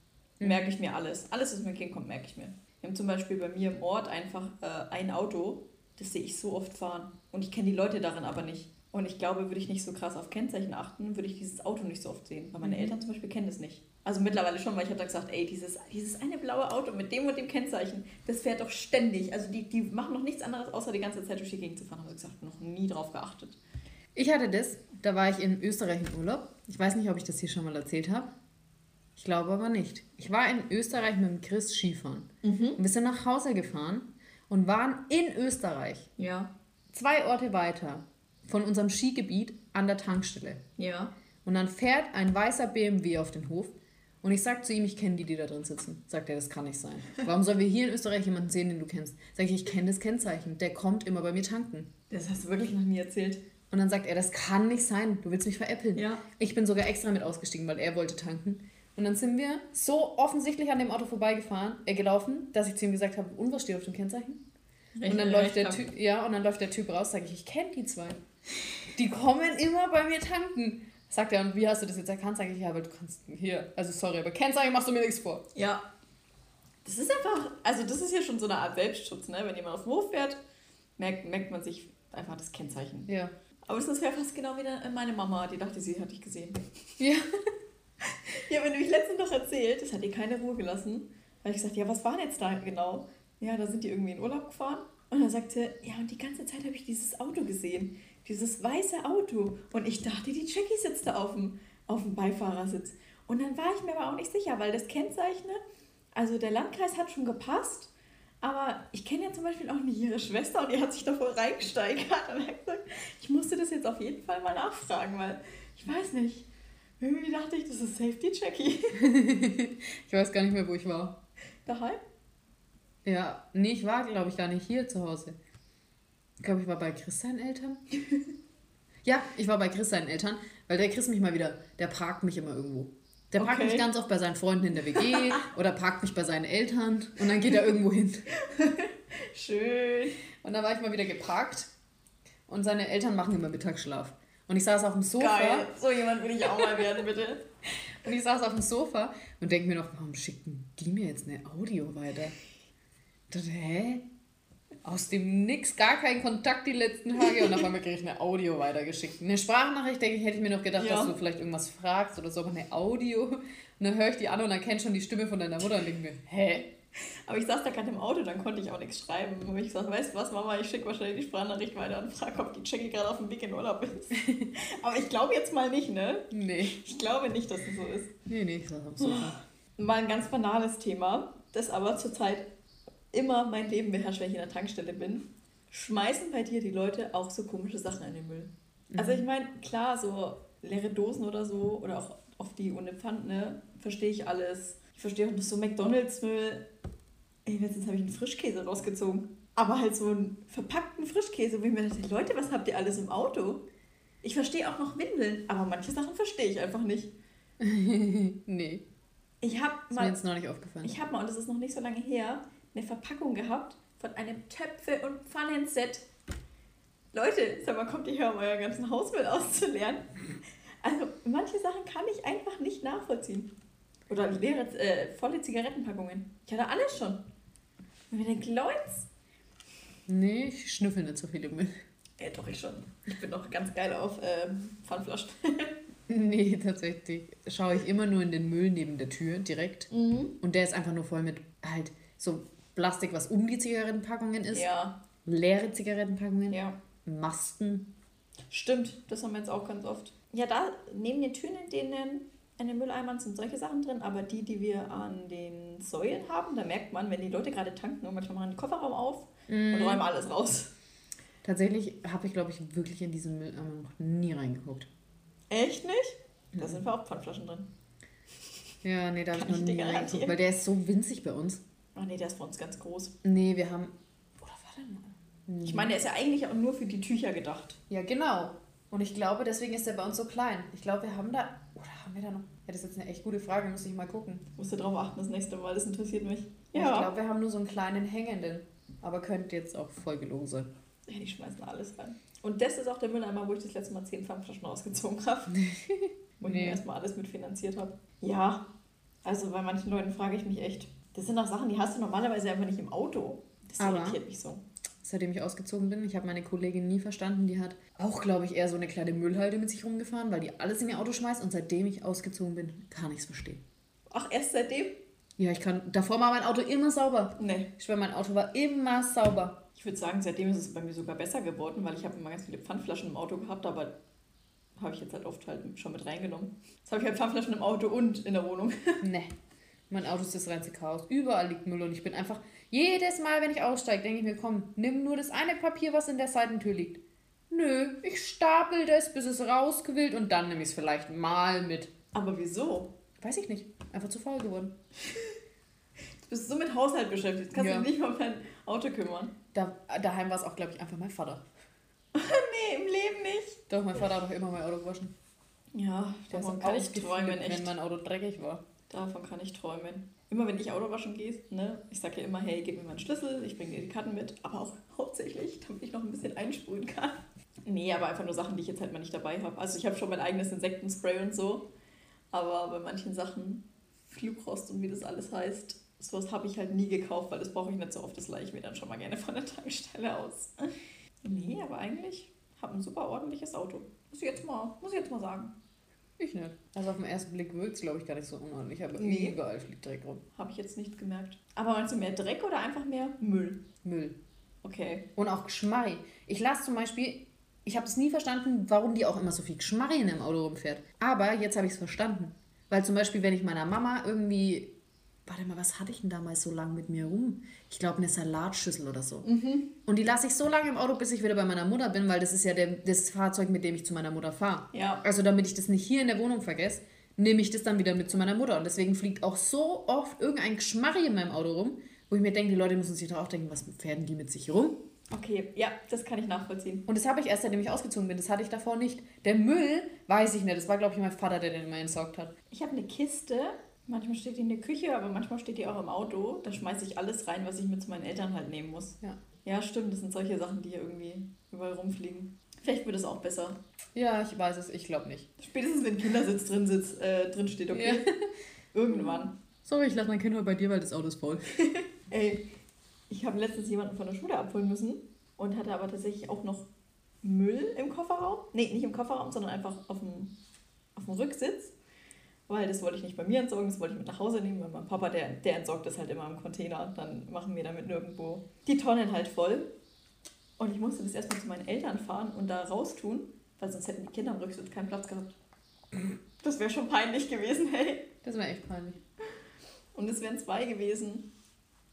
Merke ich mir alles. Alles, was mir kommt, merke ich mir. Wir haben zum Beispiel bei mir im Ort einfach äh, ein Auto, das sehe ich so oft fahren. Und ich kenne die Leute darin aber nicht. Und ich glaube, würde ich nicht so krass auf Kennzeichen achten, würde ich dieses Auto nicht so oft sehen. Weil meine mhm. Eltern zum Beispiel kennen das nicht. Also mittlerweile schon, weil ich habe da gesagt, ey, dieses, dieses eine blaue Auto mit dem und dem Kennzeichen, das fährt doch ständig. Also die, die machen noch nichts anderes, außer die ganze Zeit durch die Gegend zu fahren. Haben sie gesagt, noch nie drauf geachtet. Ich hatte das, da war ich in Österreich im Urlaub. Ich weiß nicht, ob ich das hier schon mal erzählt habe. Ich glaube aber nicht. Ich war in Österreich mit dem Chris Skifahren. Mhm. Und wir sind nach Hause gefahren und waren in Österreich. Ja. Zwei Orte weiter von unserem Skigebiet an der Tankstelle. Ja. Und dann fährt ein weißer BMW auf den Hof und ich sag zu ihm, ich kenne die, die da drin sitzen. Sagt er, das kann nicht sein. [laughs] Warum sollen wir hier in Österreich jemanden sehen, den du kennst? Sag ich, ich kenne das Kennzeichen. Der kommt immer bei mir tanken. Das hast du wirklich noch nie erzählt. Und dann sagt er, das kann nicht sein. Du willst mich veräppeln. Ja. Ich bin sogar extra mit ausgestiegen, weil er wollte tanken. Und dann sind wir so offensichtlich an dem Auto vorbeigefahren, äh, gelaufen, dass ich zu ihm gesagt habe, und was steht auf dem Kennzeichen? Recht, und dann läuft der Typ, ja, und dann läuft der Typ raus, sage ich, ich kenne die zwei. Die kommen immer bei mir tanken. Sagt er, und wie hast du das jetzt erkannt? Sag ich, ja, aber du kannst hier, also sorry, aber Kennzeichen machst du mir nichts vor. Ja. Das ist einfach, also das ist ja schon so eine Art Selbstschutz, ne? Wenn jemand auf den Hof fährt, merkt, merkt man sich einfach das Kennzeichen. Ja. Aber es ist ja fast genau wie meine Mama, die dachte, sie hat dich gesehen. Ja. [laughs] Ich habe nämlich letztens noch erzählt, das hat ihr keine Ruhe gelassen. Weil ich gesagt, ja, was war denn jetzt da genau? Ja, da sind die irgendwie in Urlaub gefahren. Und dann sagte, ja, und die ganze Zeit habe ich dieses Auto gesehen. Dieses weiße Auto. Und ich dachte, die Jackie sitzt da auf dem, auf dem Beifahrersitz. Und dann war ich mir aber auch nicht sicher, weil das Kennzeichen, also der Landkreis hat schon gepasst, aber ich kenne ja zum Beispiel auch nicht ihre Schwester und die hat sich davor reingesteigert und hat gesagt, ich musste das jetzt auf jeden Fall mal nachfragen, weil ich weiß nicht. Irgendwie dachte ich, das ist Safety Jackie. [laughs] ich weiß gar nicht mehr, wo ich war. Daheim? Ja, nee, ich war, glaube ich, gar nicht hier zu Hause. Ich glaube, ich war bei Chris seinen Eltern. [laughs] ja, ich war bei Chris seinen Eltern, weil der Chris mich mal wieder, der parkt mich immer irgendwo. Der parkt okay. mich ganz oft bei seinen Freunden in der WG [laughs] oder parkt mich bei seinen Eltern und dann geht er irgendwo hin. Schön. Und dann war ich mal wieder geparkt und seine Eltern machen immer Mittagsschlaf. Und ich saß auf dem Sofa. Geil, so jemand will ich auch mal werden, bitte. [laughs] und ich saß auf dem Sofa und denke mir noch, warum schicken die mir jetzt eine Audio weiter? Dachte, hä? Aus dem Nix, gar keinen Kontakt die letzten Tage und auf einmal kriege ich eine Audio weitergeschickt. Eine Sprachnachricht, denke ich, hätte ich mir noch gedacht, ja. dass du vielleicht irgendwas fragst oder so, aber eine Audio. Und dann höre ich die an und dann kennt schon die Stimme von deiner Mutter und denke mir, hä? Aber ich saß da gerade im Auto, dann konnte ich auch nichts schreiben. Und ich gesagt, weißt du was, Mama, ich schicke wahrscheinlich die Sprachnachricht weiter und frage, ob die Jackie gerade auf dem Weg in Urlaub ist. [laughs] Aber ich glaube jetzt mal nicht, ne? Nee. Ich glaube nicht, dass es so ist. Nee, nee, ich saß am Sofa. Mal ein ganz banales Thema, das aber zurzeit immer mein Leben beherrscht, wenn ich in der Tankstelle bin. Schmeißen bei dir die Leute auch so komische Sachen in den Müll? Mhm. Also ich meine, klar, so leere Dosen oder so oder auch auf die ohne Pfand, ne, verstehe ich alles. Ich verstehe auch so McDonalds-Müll Ey, letztens habe ich einen Frischkäse rausgezogen. Aber halt so einen verpackten Frischkäse, wo ich mir dachte, Leute, was habt ihr alles im Auto? Ich verstehe auch noch Windeln, aber manche Sachen verstehe ich einfach nicht. [laughs] nee. Ich habe mal. Ist mir jetzt noch nicht aufgefallen. Ich habe mal, und das ist noch nicht so lange her, eine Verpackung gehabt von einem Töpfe- und Pfannenset. Leute, sag mal, kommt ihr hier, um euer ganzen Hausmüll auszuleeren? Also, manche Sachen kann ich einfach nicht nachvollziehen. Oder leere, äh, volle Zigarettenpackungen. Ich hatte alles schon. Und wir denken, Leute. Nee, ich schnüffel nicht so viel im Müll. Ja, doch, ich schon. Ich bin noch ganz geil auf ähm, Pfandflaschen. [laughs] nee, tatsächlich. Schaue ich immer nur in den Müll neben der Tür direkt. Mhm. Und der ist einfach nur voll mit halt so Plastik, was um die Zigarettenpackungen ist. Ja. Leere Zigarettenpackungen. Ja. Masken. Stimmt, das haben wir jetzt auch ganz oft. Ja, da neben den Türen, in denen in den Mülleimern sind solche Sachen drin, aber die, die wir an den Säulen haben, da merkt man, wenn die Leute gerade tanken und manchmal machen den Kofferraum auf mm. und räumen alles raus. Tatsächlich habe ich, glaube ich, wirklich in diesen Mülleimer noch nie reingeguckt. Echt nicht? Da sind wir auch Pfandflaschen drin. Ja, nee, da habe ich noch nie reingeguckt, weil der ist so winzig bei uns. Ach nee, der ist bei uns ganz groß. Nee, wir haben... Oder warte mal. Ich meine, der ist ja eigentlich auch nur für die Tücher gedacht. Ja, genau. Und ich glaube, deswegen ist er bei uns so klein. Ich glaube, wir haben da haben wir da noch? Ja, das ist jetzt eine echt gute Frage, muss ich mal gucken. Musst du drauf achten das nächste Mal, das interessiert mich. Ja. Ich glaube, wir haben nur so einen kleinen hängenden. Aber könnte jetzt auch voll gelogen sein. Ja, die schmeißen alles rein. Und das ist auch der Mülleimer, wo ich das letzte Mal 10 Pfandflaschen rausgezogen habe. [laughs] wo nee. ich mir erstmal alles mitfinanziert habe. Ja, also bei manchen Leuten frage ich mich echt. Das sind auch Sachen, die hast du normalerweise einfach nicht im Auto. Das Aber irritiert mich so. Seitdem ich ausgezogen bin, ich habe meine Kollegin nie verstanden, die hat auch, glaube ich, eher so eine kleine Müllhalde mit sich rumgefahren, weil die alles in ihr Auto schmeißt und seitdem ich ausgezogen bin, kann ich es verstehen. Ach, erst seitdem? Ja, ich kann. Davor war mein Auto immer sauber. Nee. Ich schwöre, mein Auto war immer sauber. Ich würde sagen, seitdem ist es bei mir sogar besser geworden, weil ich habe immer ganz viele Pfandflaschen im Auto gehabt, aber habe ich jetzt halt oft halt schon mit reingenommen. Jetzt habe ich halt Pfandflaschen im Auto und in der Wohnung. [laughs] nee. Mein Auto ist das reinste Chaos. Überall liegt Müll und ich bin einfach. Jedes Mal, wenn ich aussteige, denke ich mir, komm, nimm nur das eine Papier, was in der Seitentür liegt. Nö, ich stapel das, bis es rausgewillt und dann nehme ich es vielleicht mal mit. Aber wieso? Weiß ich nicht. Einfach zu faul geworden. [laughs] du bist so mit Haushalt beschäftigt. Kannst ja. du dich nicht mal um dein Auto kümmern. Da, daheim war es auch, glaube ich, einfach mein Vater. [laughs] nee, im Leben nicht. Doch, mein Vater hat doch immer mein Auto gewaschen. Ja, Der davon kann ich träumen, echt. wenn mein Auto dreckig war. Davon kann ich träumen. Immer wenn ich Auto waschen gehe, ne, ich sage ja immer, hey, gib mir meinen Schlüssel, ich bringe dir die Karten mit, aber auch hauptsächlich, damit ich noch ein bisschen einsprühen kann. Nee, aber einfach nur Sachen, die ich jetzt halt mal nicht dabei habe. Also ich habe schon mein eigenes Insektenspray und so, aber bei manchen Sachen, Flugrost und wie das alles heißt, sowas habe ich halt nie gekauft, weil das brauche ich nicht so oft. Das leihe ich mir dann schon mal gerne von der [laughs] Tankstelle aus. Nee, aber eigentlich habe ein super ordentliches Auto. Muss ich jetzt mal, muss ich jetzt mal sagen. Ich nicht. Also auf den ersten Blick wirkt es, glaube ich, gar nicht so unordentlich, aber nee. überall fliegt Dreck rum. Habe ich jetzt nicht gemerkt. Aber meinst du mehr Dreck oder einfach mehr Müll? Müll. Okay. Und auch Geschmarri. Ich lasse zum Beispiel, ich habe es nie verstanden, warum die auch immer so viel Geschmarri in dem Auto rumfährt. Aber jetzt habe ich es verstanden. Weil zum Beispiel, wenn ich meiner Mama irgendwie warte mal, was hatte ich denn damals so lange mit mir rum? Ich glaube, eine Salatschüssel oder so. Mhm. Und die lasse ich so lange im Auto, bis ich wieder bei meiner Mutter bin, weil das ist ja der, das Fahrzeug, mit dem ich zu meiner Mutter fahre. Ja. Also damit ich das nicht hier in der Wohnung vergesse, nehme ich das dann wieder mit zu meiner Mutter. Und deswegen fliegt auch so oft irgendein Geschmarri in meinem Auto rum, wo ich mir denke, die Leute müssen sich doch auch denken, was pferden die mit sich rum? Okay, ja, das kann ich nachvollziehen. Und das habe ich erst, seitdem ich ausgezogen bin. Das hatte ich davor nicht. Der Müll, weiß ich nicht. Das war, glaube ich, mein Vater, der den immer entsorgt hat. Ich habe eine Kiste Manchmal steht die in der Küche, aber manchmal steht die auch im Auto. Da schmeiße ich alles rein, was ich mit zu meinen Eltern halt nehmen muss. Ja. Ja, stimmt. Das sind solche Sachen, die hier irgendwie überall rumfliegen. Vielleicht wird es auch besser. Ja, ich weiß es. Ich glaube nicht. Spätestens, wenn Kindersitz drin, sitzt, äh, drin steht, okay. Ja. [laughs] Irgendwann. Sorry, ich lasse mein Kind heute bei dir, weil das Auto ist voll. [laughs] Ey, ich habe letztens jemanden von der Schule abholen müssen und hatte aber tatsächlich auch noch Müll im Kofferraum. Nee, nicht im Kofferraum, sondern einfach auf dem, auf dem Rücksitz weil das wollte ich nicht bei mir entsorgen, das wollte ich mit nach Hause nehmen, weil mein Papa, der, der entsorgt das halt immer im Container. Dann machen wir damit nirgendwo die Tonnen halt voll. Und ich musste das erstmal zu meinen Eltern fahren und da raustun, weil sonst hätten die Kinder am Rücksitz keinen Platz gehabt. Das wäre schon peinlich gewesen, hey. Das wäre echt peinlich. Und es wären zwei gewesen.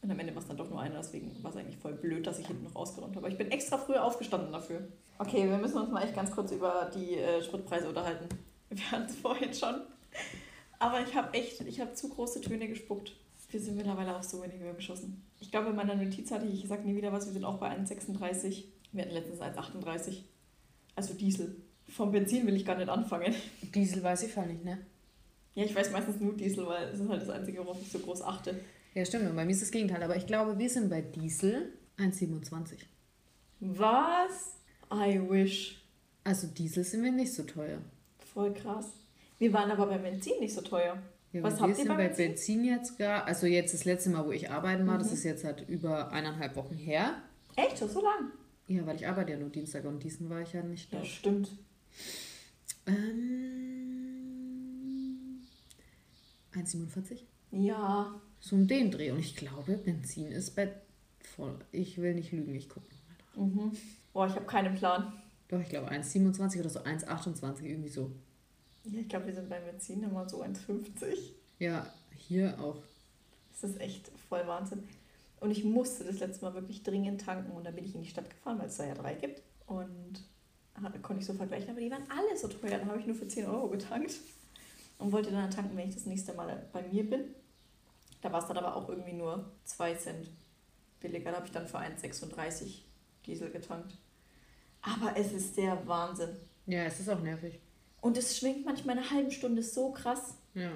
Und am Ende war es dann doch nur einer, deswegen war es eigentlich voll blöd, dass ich hinten noch rausgeräumt habe. Aber ich bin extra früher aufgestanden dafür. Okay, wir müssen uns mal echt ganz kurz über die äh, Spritpreise unterhalten. Wir hatten es vorhin schon. Aber ich habe echt, ich habe zu große Töne gespuckt. Wir sind mittlerweile auf so wenig Höhe geschossen. Ich glaube, in meiner Notiz hatte ich, ich sage nie wieder was, wir sind auch bei 1,36. Wir hatten letztens 1,38. Also Diesel. Vom Benzin will ich gar nicht anfangen. Diesel weiß ich voll nicht, ne? Ja, ich weiß meistens nur Diesel, weil es ist halt das Einzige, worauf ich so groß achte. Ja, stimmt. Und bei mir ist das Gegenteil. Aber ich glaube, wir sind bei Diesel 1,27. Was? I wish. Also Diesel sind wir nicht so teuer. Voll krass. Wir waren aber beim Benzin nicht so teuer. Ja, Was habt ihr bei Benzin? Benzin jetzt gar, also jetzt das letzte Mal, wo ich arbeiten war, mhm. das ist jetzt halt über eineinhalb Wochen her. Echt? Schon so lang? Ja, weil ich arbeite ja nur Dienstag und diesen war ich ja nicht da. Ja, stimmt. Ähm, 1,47? Ja. So um den Dreh. Und ich glaube, Benzin ist bei voll. Ich will nicht lügen, ich gucke nochmal drauf. Mhm. Boah, ich habe keinen Plan. Doch, ich glaube 1,27 oder so 1,28, irgendwie so. Ja, ich glaube, wir sind beim Benzin immer so 1,50. Ja, hier auch. Das ist echt voll Wahnsinn. Und ich musste das letzte Mal wirklich dringend tanken und dann bin ich in die Stadt gefahren, weil es da ja drei gibt. Und konnte ich so vergleichen, aber die waren alle so teuer. Dann habe ich nur für 10 Euro getankt und wollte dann tanken, wenn ich das nächste Mal bei mir bin. Da war es dann aber auch irgendwie nur 2 Cent billiger. Da habe ich dann für 1,36 Diesel getankt. Aber es ist der Wahnsinn. Ja, es ist auch nervig. Und es schwingt manchmal eine halbe Stunde so krass. Ja.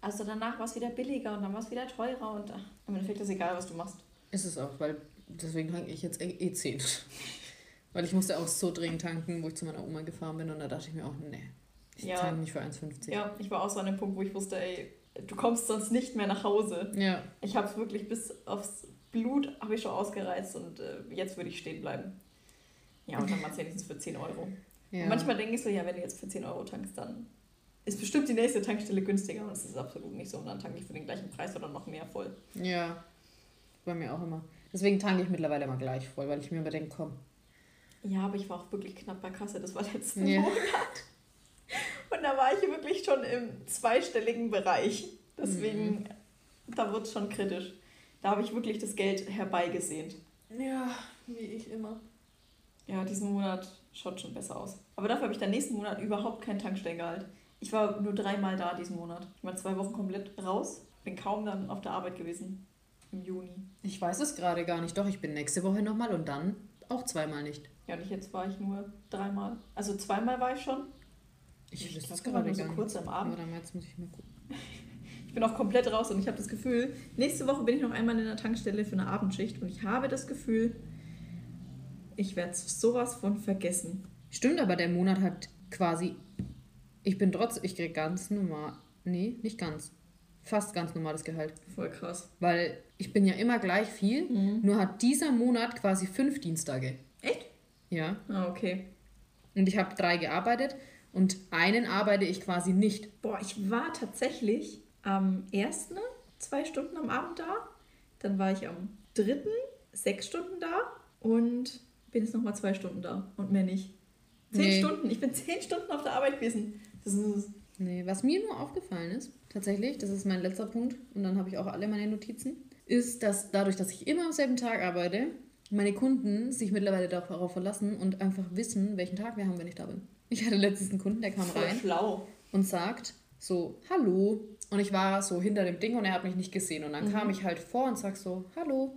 Also danach war es wieder billiger und dann war es wieder teurer und ach, im Endeffekt ist egal, was du machst. Ist es auch, weil deswegen tanke ich jetzt eh 10. [laughs] weil ich musste auch so dringend tanken, wo ich zu meiner Oma gefahren bin und da dachte ich mir auch, nee, ich Ja. tanke nicht für 1,50. Ja, ich war auch so an dem Punkt, wo ich wusste, ey, du kommst sonst nicht mehr nach Hause. Ja. Ich habe es wirklich bis aufs Blut habe ich schon ausgereizt und äh, jetzt würde ich stehen bleiben. Ja, und dann war es wenigstens für 10 Euro. Ja. Manchmal denke ich so, ja, wenn du jetzt für 10 Euro tankst, dann ist bestimmt die nächste Tankstelle günstiger und es ist absolut nicht so. Und dann tanke ich für den gleichen Preis oder noch mehr voll. Ja. Bei mir auch immer. Deswegen tanke ich mittlerweile immer gleich voll, weil ich mir immer denke, komm. Ja, aber ich war auch wirklich knapp bei Kasse, das war letzten Ja. Monat. Und da war ich wirklich schon im zweistelligen Bereich. Deswegen, da wird es schon kritisch. Da habe ich wirklich das Geld herbeigesehnt. Ja, wie ich immer. Ja, diesen Monat schaut schon besser aus. Aber dafür habe ich dann nächsten Monat überhaupt kein Tankstellengehalt. Ich war nur dreimal da diesen Monat. Ich war zwei Wochen komplett raus, bin kaum dann auf der Arbeit gewesen. Im Juni. Ich weiß es gerade gar nicht. Doch, ich bin nächste Woche nochmal und dann auch zweimal nicht. Ja, und ich jetzt war ich nur dreimal. Also zweimal war ich schon. Ich, Ich wüsste es gerade nur so nicht. kurz am Abend. Aber damals muss ich mal gucken. [laughs] Ich bin auch komplett raus und ich habe das Gefühl, nächste Woche bin ich noch einmal in der Tankstelle für eine Abendschicht und ich habe das Gefühl, ich werde sowas von vergessen. Stimmt, aber der Monat hat quasi. Ich bin trotzdem. Ich krieg ganz normal. Nee, nicht ganz. Fast ganz normales Gehalt. Voll krass. Weil ich bin ja immer gleich viel. Nur hat dieser Monat quasi fünf Dienstage. Echt? Ja. Ah, okay. Und ich habe drei gearbeitet und einen arbeite ich quasi nicht. Boah, ich war tatsächlich am ersten zwei Stunden am Abend da. Dann war ich am dritten sechs Stunden da und bin jetzt nochmal zwei Stunden da und mehr nicht. Zehn Nee. Stunden. Ich bin zehn Stunden auf der Arbeit gewesen. Das ist Nee, was mir nur aufgefallen ist, tatsächlich, das ist mein letzter Punkt und dann habe ich auch alle meine Notizen, ist, dass dadurch, dass ich immer am selben Tag arbeite, meine Kunden sich mittlerweile darauf verlassen und einfach wissen, welchen Tag wir haben, wenn ich da bin. Ich hatte letztens einen Kunden, der kam voll rein schlau. und sagt so, hallo. Und ich war so hinter dem Ding und er hat mich nicht gesehen. Und dann Mhm. kam ich halt vor und sag so, hallo.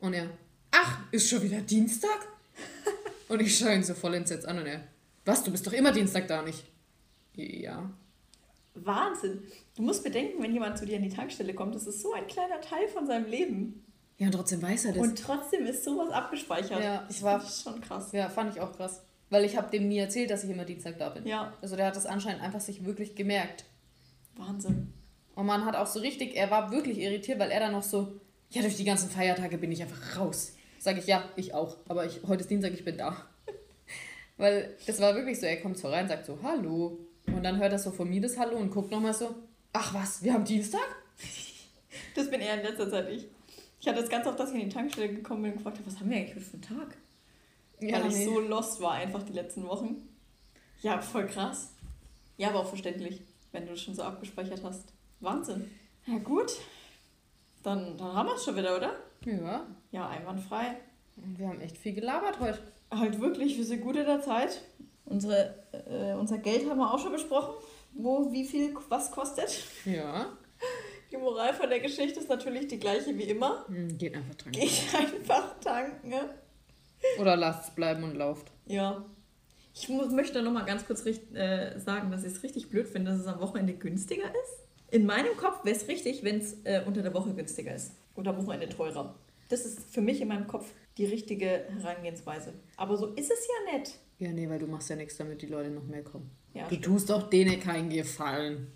Und er, ach, ist schon wieder Dienstag? Und ich schaue ihn so voll entsetzt an und er, was, du bist doch immer Dienstag da nicht? Ja. Wahnsinn. Du musst bedenken, wenn jemand zu dir in die Tankstelle kommt, das ist so ein kleiner Teil von seinem Leben. Ja, und trotzdem weiß er das. Und trotzdem ist sowas abgespeichert. Ja, ich es war- das schon krass. ja, fand ich auch krass. Weil ich habe dem nie erzählt, dass ich immer Dienstag da bin. Ja, Also der hat das anscheinend einfach sich wirklich gemerkt. Wahnsinn. Und man hat auch so richtig, er war wirklich irritiert, weil er dann noch so, ja, durch die ganzen Feiertage bin ich einfach raus. Sag ich, ja, ich auch. Aber ich, heute ist Dienstag, ich bin da. [laughs] weil das war wirklich so, er kommt so rein, sagt so, hallo. Und dann hört er so von mir das Hallo und guckt nochmal so, ach was, wir haben Dienstag? [laughs] Das bin eher in letzter Zeit ich. Ich hatte es ganz oft, dass ich in die Tankstelle gekommen bin und gefragt habe, was haben wir eigentlich heute für einen Tag? Weil ich nee. so lost war einfach die letzten Wochen. Ja, voll krass. Ja, aber auch verständlich, wenn du das schon so abgespeichert hast. Wahnsinn. Ja, gut. Dann, dann haben wir es schon wieder, oder? Ja, Ja, einwandfrei. wir haben echt viel gelabert heute. Halt wirklich, wir sind gut in der Zeit. Unsere, äh, unser Geld haben wir auch schon besprochen. Wo, wie viel, was kostet. Ja. Die Moral von der Geschichte ist natürlich die gleiche wie immer. Hm, Geht einfach dran. Geht einfach tanken. ne? Oder lasst es bleiben und lauft. Ja. Ich mu- möchte noch mal ganz kurz richt, äh, sagen, dass ich es richtig blöd finde, dass es am Wochenende günstiger ist. In meinem Kopf wäre es richtig, wenn es äh, unter der Woche günstiger ist. Und am Wochenende teurer. Das ist für mich in meinem Kopf die richtige Herangehensweise. Aber so ist es ja nicht. Ja, nee, weil du machst ja nichts, damit die Leute noch mehr kommen. Ja, Du stimmt. tust doch denen keinen Gefallen.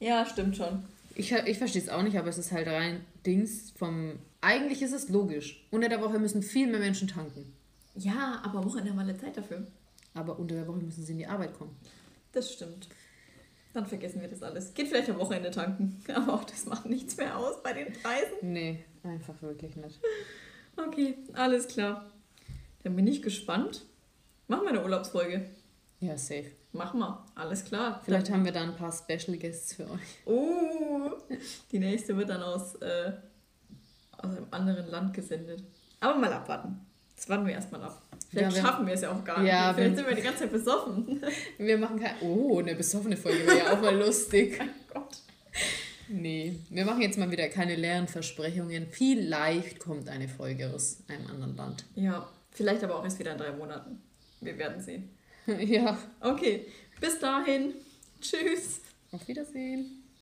ja stimmt schon. Ich, ich verstehe es auch nicht, aber es ist halt rein Dings vom. Eigentlich ist es logisch. Unter der Woche müssen viel mehr Menschen tanken. Ja, aber Wochenende haben wir alle Zeit dafür. Aber unter der Woche müssen sie in die Arbeit kommen. Das stimmt. Dann vergessen wir das alles. Geht vielleicht am Wochenende tanken. [laughs] Aber auch das macht nichts mehr aus bei den Preisen. Nee, einfach wirklich nicht. Okay, alles klar. Dann bin ich gespannt. Machen wir eine Urlaubsfolge. Ja, safe. Machen wir. Alles klar. Vielleicht haben wir da ein paar Special Guests für euch. Oh, die nächste wird dann aus, äh, aus einem anderen Land gesendet. Aber mal abwarten. Das warten wir erstmal ab. Vielleicht Ja, wir- schaffen wir es ja auch gar nicht. Ja, Vielleicht wir- sind wir die ganze Zeit besoffen. [laughs] Wir machen kein. Oh, eine besoffene Folge wäre ja auch mal lustig. mein [laughs] Gott. Nee, wir machen jetzt mal wieder keine leeren Versprechungen. Vielleicht kommt eine Folge aus einem anderen Land. Ja, vielleicht aber auch erst wieder in drei Monaten. Wir werden sehen. [laughs] ja, Okay, Bis dahin. Tschüss. Auf Wiedersehen.